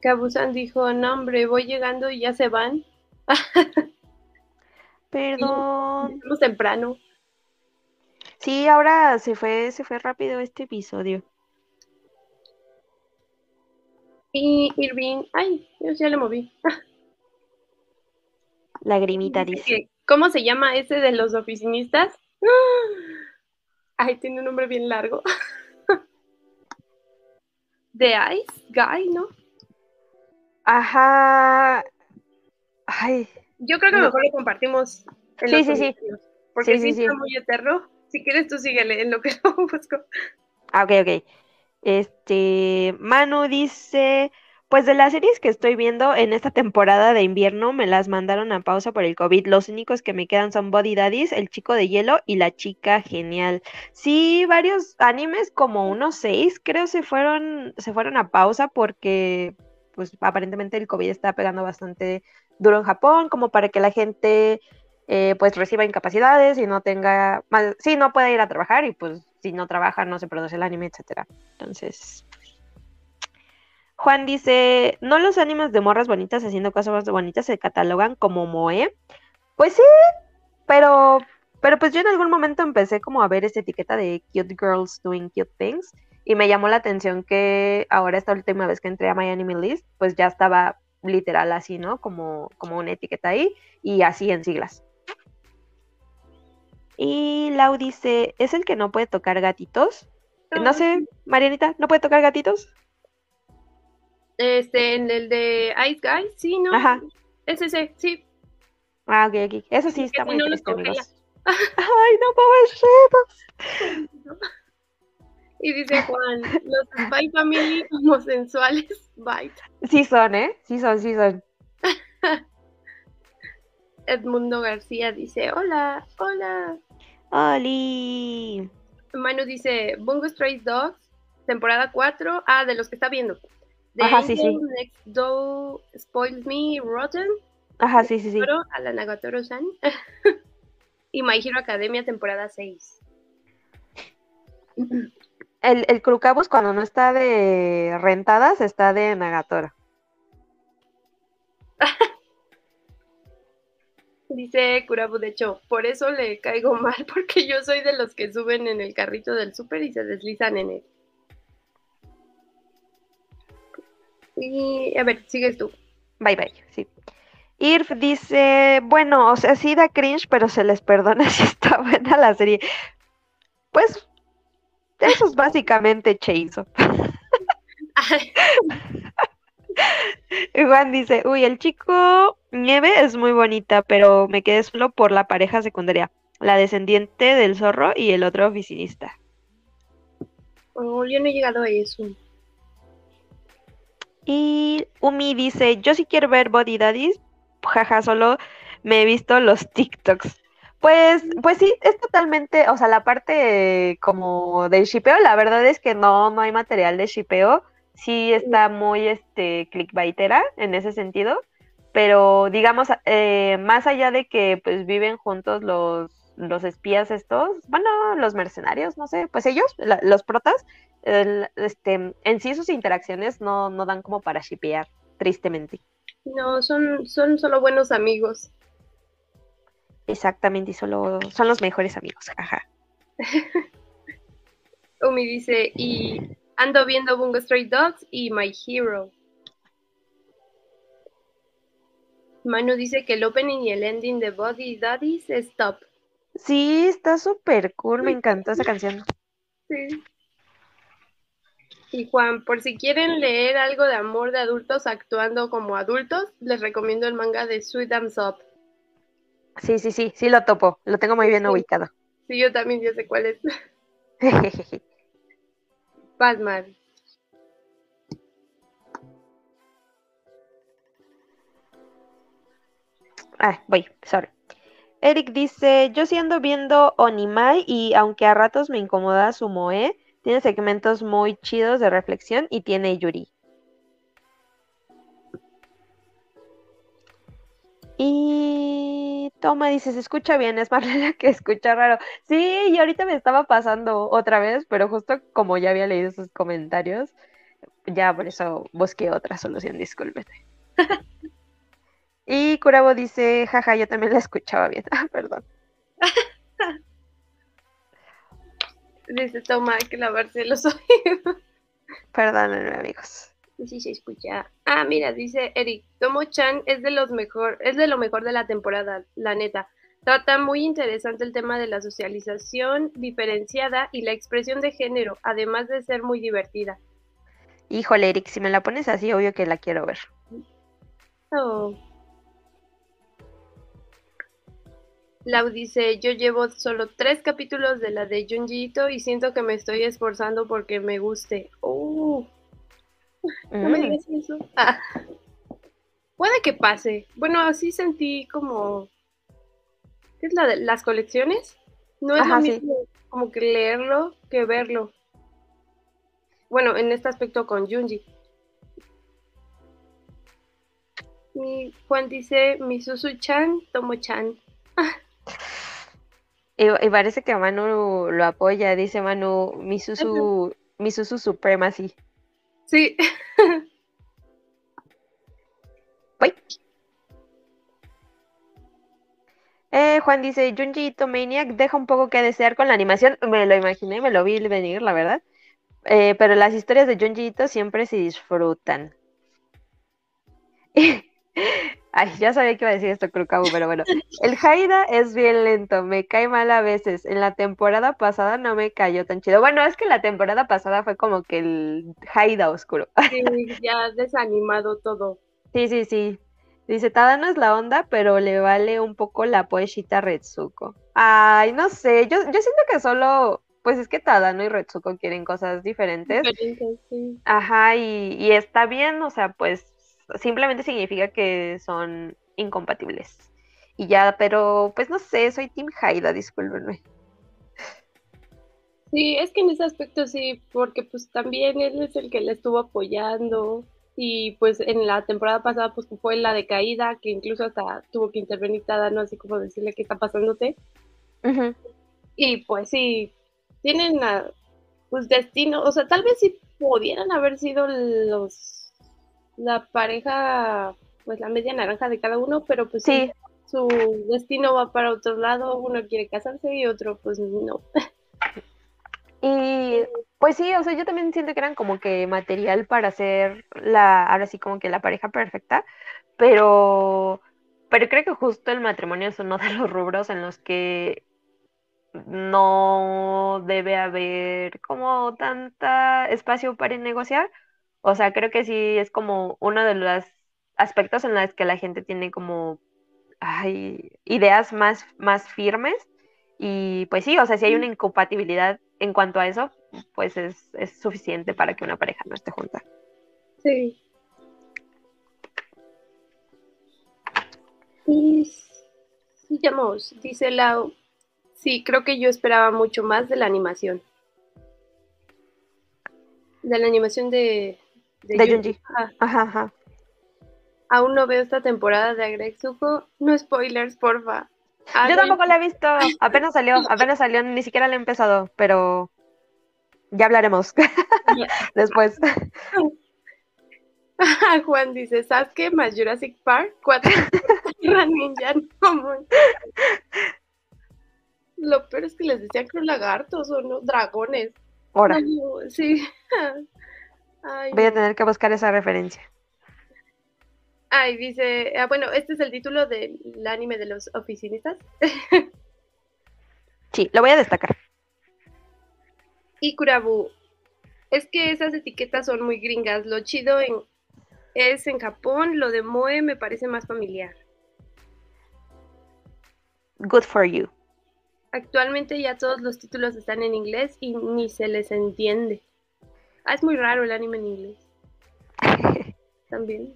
Kabusan dijo, no, hombre, voy llegando y ya se van. <laughs> Perdón. Estamos temprano. Sí, ahora se fue, se fue rápido este episodio. Y Irving, ay, yo ya le moví. <laughs> Lagrimita Dice ¿Cómo se llama ese de los oficinistas? Ay, tiene un nombre bien largo. <laughs> The Ice Guy, ¿no? Ajá. Ay, Yo creo que No. mejor lo compartimos en Sí, los sí, sí. Porque Sí, sí, sí, está sí. muy eterno. Si quieres, tú síguele en lo que <laughs> lo busco. Ah, ok, ok. Este, Manu dice, pues de las series que estoy viendo en esta temporada de invierno me las mandaron a pausa por el COVID. Los únicos que me quedan son Body Daddies, El Chico de Hielo y La Chica Genial. Sí, varios animes, como unos seis, creo, se fueron, se fueron a pausa porque, pues, aparentemente el COVID está pegando bastante duro en Japón, como para que la gente eh, pues reciba incapacidades y no tenga, sí, no puede ir a trabajar y pues si no trabaja no se produce el anime, etcétera. Entonces, Juan dice, ¿no los animes de morras bonitas haciendo cosas más bonitas se catalogan como moe? Pues sí, pero, pero pues yo en algún momento empecé como a ver esta etiqueta de cute girls doing cute things y me llamó la atención que ahora esta última vez que entré a My Anime List, pues ya estaba literal así, ¿no? Como, como una etiqueta ahí y así en siglas. Y Lau dice, ¿es el que no puede tocar gatitos? No sé, Marianita, ¿no puede tocar gatitos? Este, en el de Ice Guy, sí, ¿no? Ajá. Es ese, sí. Ah, ok, ok. Eso sí está muy no triste, amigos. <laughs> Ay, no, pobrecitos. Y dice Juan, los Spy Family homosexuales, bye. Sí son, ¿eh? Sí son, sí son. <laughs> Edmundo García dice, hola, hola. Oli. Manu dice, Bungo Stray Dogs, temporada 4, ah, de los que está viendo. The Ajá, sí, sí. Next Door Spoils Me Rotten, Ajá, sí, sí, sí. A la Nagatoro-san. <laughs> y My Hero Academia, temporada 6. El, el cuando no está de rentadas está de Nagatoro. <laughs> Dice Kurabu, de hecho, por eso le caigo <laughs> mal, porque yo soy de los que suben en el carrito del súper y se deslizan en él. Y a ver, sigues tú. Bye bye, sí. Irf dice, bueno, o sea, sí da cringe, pero se les perdona <laughs> si está buena la serie. Pues, eso es básicamente. Y <laughs> Juan dice, uy, el chico Nieve es muy bonita, pero me quedé solo por la pareja secundaria, la descendiente del zorro y el otro oficinista. Oh, yo no he llegado a eso. Y Umi dice, yo sí quiero ver Body Daddies, jaja, solo me he visto los TikToks. Pues, pues sí, es totalmente, o sea, la parte como del shipeo, la verdad es que no, no hay material de shipeo, sí está muy, este, clickbaitera en ese sentido, pero digamos, eh, más allá de que pues viven juntos los, los espías estos, bueno, los mercenarios, no sé, pues ellos, los protas, el- este, en sí sus interacciones no, no dan como para shipear, tristemente. No, son, son solo buenos amigos. Exactamente, y solo son los mejores amigos, jaja. <laughs> Umi dice, y ando viendo Bungo Stray Dogs y My Hero. Manu dice que el opening y el ending de Body Daddies es top. Sí, está súper cool, me encantó esa <laughs> canción. Sí. Y Juan, por si quieren leer algo de amor de adultos actuando como adultos, les recomiendo el manga de Sweet and Up. Sí, sí, sí, sí lo topo, lo tengo muy bien Sí. ubicado. Sí, yo también ya sé cuál es. <laughs> <laughs> Batman. Ah, voy, sorry. Eric dice, yo sí ando viendo Onimai y aunque a ratos me incomoda su moe, tiene segmentos muy chidos de reflexión y tiene Yuri. Y Toma dice, se escucha bien, es la que escucha raro. Sí, y ahorita me estaba pasando otra vez, pero justo como ya había leído sus comentarios, ya por eso busqué otra solución, discúlpete. <laughs> Y Curabo dice, jaja, yo también la escuchaba bien. <laughs> Ah, perdón. <laughs> Dice Toma hay que lavarse los <laughs> oídos. Perdónenme, amigos. Sí se escucha. Ah, mira, dice Eric, Tomo Chan es de los mejor, es de lo mejor de la temporada, la neta. Trata muy interesante el tema de la socialización diferenciada y la expresión de género, además de ser muy divertida. Híjole, Eric, si me la pones así, obvio que la quiero ver. Oh. Lau dice, yo llevo solo tres capítulos de la de Junji Ito y siento que me estoy esforzando porque me guste. Oh, <laughs> no me Mm, digas eso. Ah. Puede que pase. Bueno, así sentí como... ¿Qué es la de las colecciones? No es Ajá, lo sí. mismo como que leerlo que verlo. Bueno, en este aspecto con Junji. Y Juan dice, Misuzu-chan, Tomo-chan. <laughs> Y, y parece que Manu lo apoya, dice Manu, Misuzu, Misuzu Supremacy. Sí. <laughs> Eh, Juan dice, Junji Ito Maniac deja un poco que desear con la animación. Me lo imaginé, me lo vi venir, la verdad. Eh, pero las historias de Junji Ito siempre se disfrutan. <laughs> <laughs> Ay, ya sabía que iba a decir esto, Krukabu, pero bueno. El Haida es bien lento, me cae mal a veces. En la temporada pasada no me cayó tan chido. Bueno, es que la temporada pasada fue como que el Haida oscuro. <laughs> sí, ya desanimado todo. Sí, sí, sí. Dice, Tadano es la onda, pero le vale un poco la poeshita Retsuko. Ay, no sé, yo, yo siento que solo, pues es que Tadano y Retsuko quieren cosas diferentes. Diferentes, sí. Ajá, y, y está bien, o sea, pues simplemente significa que son incompatibles. Y ya, pero pues no sé, soy Team Haida, discúlpenme. Sí, es que en ese aspecto sí, porque pues también él es el que le estuvo apoyando y pues en la temporada pasada pues fue la decaída que incluso hasta tuvo que intervenir Tadano así como decirle qué está pasándote y pues sí, tienen a, pues destino, o sea, tal vez sí pudieran haber sido los la pareja pues la media naranja de cada uno, pero pues sí, su destino va para otro lado, uno quiere casarse y otro pues no. Y pues sí, o sea, yo también siento que eran como que material para hacer la, ahora sí como que la pareja perfecta, pero, pero creo que justo el matrimonio es uno de los rubros en los que no debe haber como tanta espacio para negociar. O sea, creo que sí es como uno de los aspectos en los que la gente tiene como ay, ideas más, más firmes. Y pues sí, o sea, si hay una incompatibilidad en cuanto a eso, pues es, es suficiente para que una pareja no esté junta. Sí. Y sigamos, dice Lau. Sí, creo que yo esperaba mucho más de la animación. De la animación de, De Junji. Ajá, ajá. aún no veo esta temporada de Agretsuko. No spoilers, porfa. Ah, Yo tampoco la he visto, <laughs> apenas salió, apenas salió, ni siquiera la he empezado, pero ya hablaremos <laughs> después. <laughs> Juan dice, Sasuke más Jurassic Park, cuatro Ninja no, mon- Lo peor es que les decían que lagartos o no, dragones. Ahora, sí. Ay, voy a tener que buscar esa referencia. Ay, dice, ah, bueno, este es el título del anime de los oficinistas. Sí, lo voy a destacar. Y Kurabu, es que esas etiquetas son muy gringas. Lo chido en, es en Japón, lo de Moe me parece más familiar. Good for you. Actualmente ya todos los títulos están en inglés y ni se les entiende. Ah, es muy raro el anime en inglés. <laughs> También.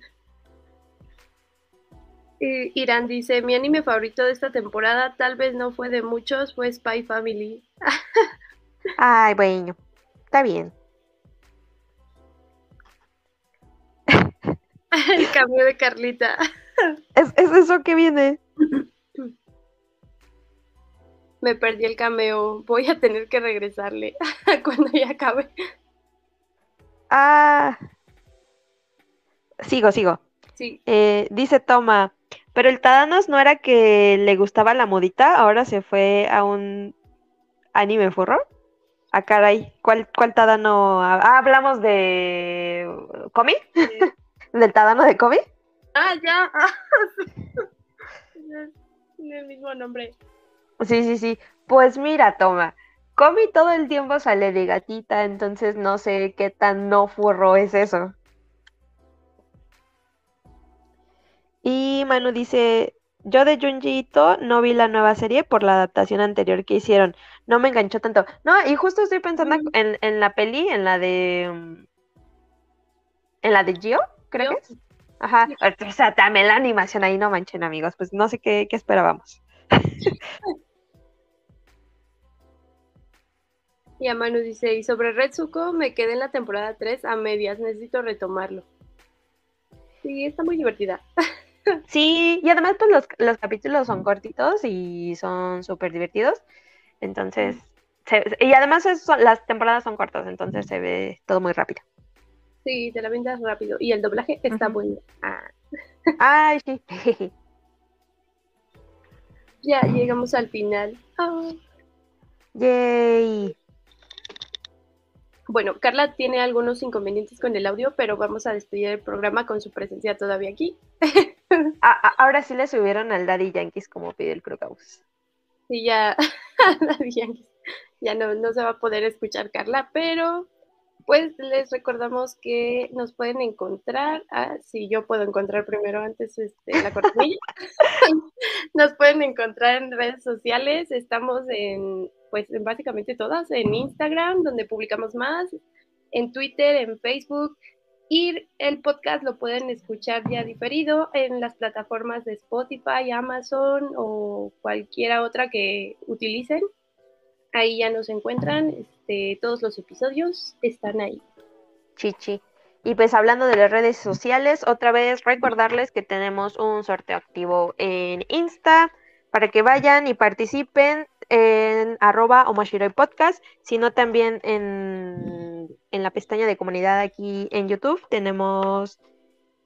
Y Irán dice, mi anime favorito de esta temporada tal vez no fue de muchos, fue Spy Family. <laughs> Ay, bueno, está bien. <laughs> el cambio de Carlita. ¿Es, es eso que viene? Me perdí el cameo. Voy a tener que regresarle cuando ya acabe. Ah. Sigo, sigo. Sí. Eh, dice Toma, pero el Tadanos no era que le gustaba la modita, ahora se fue a un anime furro. Ah, caray, ¿cuál, cuál Tadano? Ah, hablamos de Komi, <laughs> del Tadano de Komi. Ah, ya. <laughs> <laughs> el mismo nombre. Sí, sí, sí. Pues mira, Toma, Komi todo el tiempo sale de gatita, entonces no sé qué tan no furro es eso. Y Manu dice, yo de Junji Ito no vi la nueva serie por la adaptación anterior que hicieron. No me enganchó tanto. No, y justo estoy pensando en, en la peli, en la de... mm, En la de Gio, creo que es. Ajá. O sea, también la animación ahí no manchen, amigos. Pues no sé qué, qué esperábamos. <laughs> Y a Manu dice, y sobre Retsuko me quedé en la temporada 3 a medias, necesito retomarlo. Sí, está muy divertida. <laughs> Sí, y además pues los, los capítulos son cortitos y son súper divertidos. Entonces, se- y además es- son- las temporadas son cortas, entonces se ve todo muy rápido. Sí, te la vendas rápido. Y el doblaje está Ujú. bueno. Ah, Ay, sí. <laughs> ya llegamos al final. Ah. Yay. Bueno, Carla tiene algunos inconvenientes con el audio, pero vamos a despedir el programa con su presencia todavía aquí. A- <laughs> a- ahora sí le subieron al Daddy Yankees como pide el Crocus. Y ya, <laughs> ya no, no se va a poder escuchar Carla, pero pues les recordamos que nos pueden encontrar, ah, si yo puedo encontrar primero antes este, la cortinilla, <laughs> nos pueden encontrar en redes sociales, estamos en, pues en básicamente todas, en Instagram, donde publicamos más, en Twitter, en Facebook, y el podcast lo pueden escuchar ya diferido en las plataformas de Spotify, Amazon o cualquiera otra que utilicen. Ahí ya nos encuentran, este, todos los episodios están ahí. Chichi. Y pues hablando de las redes sociales, otra vez recordarles que tenemos un sorteo activo en Insta para que vayan y participen en arroba Podcast, sino también en, en la pestaña de comunidad aquí en YouTube tenemos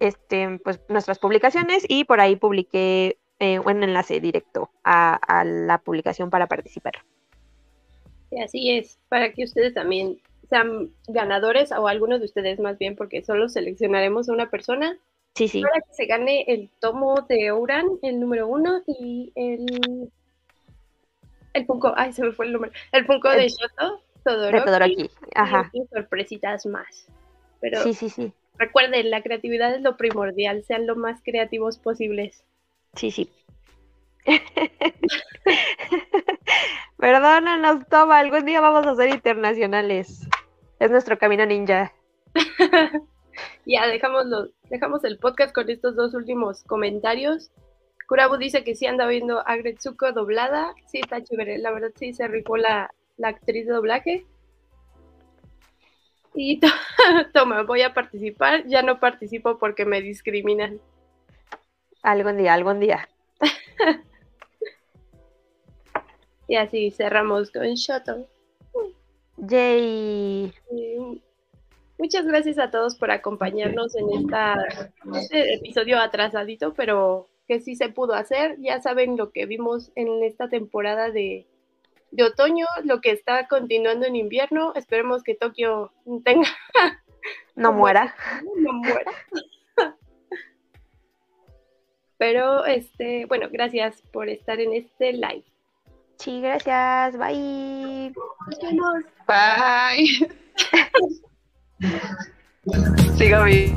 este, pues, nuestras publicaciones y por ahí publiqué eh, un enlace directo a, a la publicación para participar. Así es, para que ustedes también sean ganadores o algunos de ustedes más bien, porque solo seleccionaremos a una persona Sí, sí. para que se gane el tomo de Ouran, el número uno, y el... El Funko, ay, se me fue el número. El Funko de Shoto, De Todoroki, Todoroki. y Ajá. otras sorpresitas más. Pero Sí, sí, sí. recuerden, la creatividad es lo primordial, sean lo más creativos posibles. Sí, sí. <laughs> Perdónanos, toma, algún día vamos a ser internacionales. Es nuestro camino ninja. <laughs> Ya dejamos, los, dejamos el podcast con estos dos últimos comentarios. Kurabu dice que sí anda viendo a Gretsuko doblada. Sí, está chévere. La verdad sí se rifó la, la actriz de doblaje. Y <laughs> to- toma, voy a participar. Ya no participo porque me discriminan. Algún día, algún día. <laughs> Y así cerramos con Shoto. Yay. Y Muchas gracias a todos por acompañarnos en esta, este episodio atrasadito, pero que sí se pudo hacer. Ya saben lo que vimos en esta temporada de de otoño, lo que está continuando en invierno. Esperemos que Tokio tenga <laughs> No muera. <laughs> no muera. <laughs> Pero este, bueno, gracias por estar en este live. Sí, gracias. Bye. Nos vemos. Bye. Sigo bien.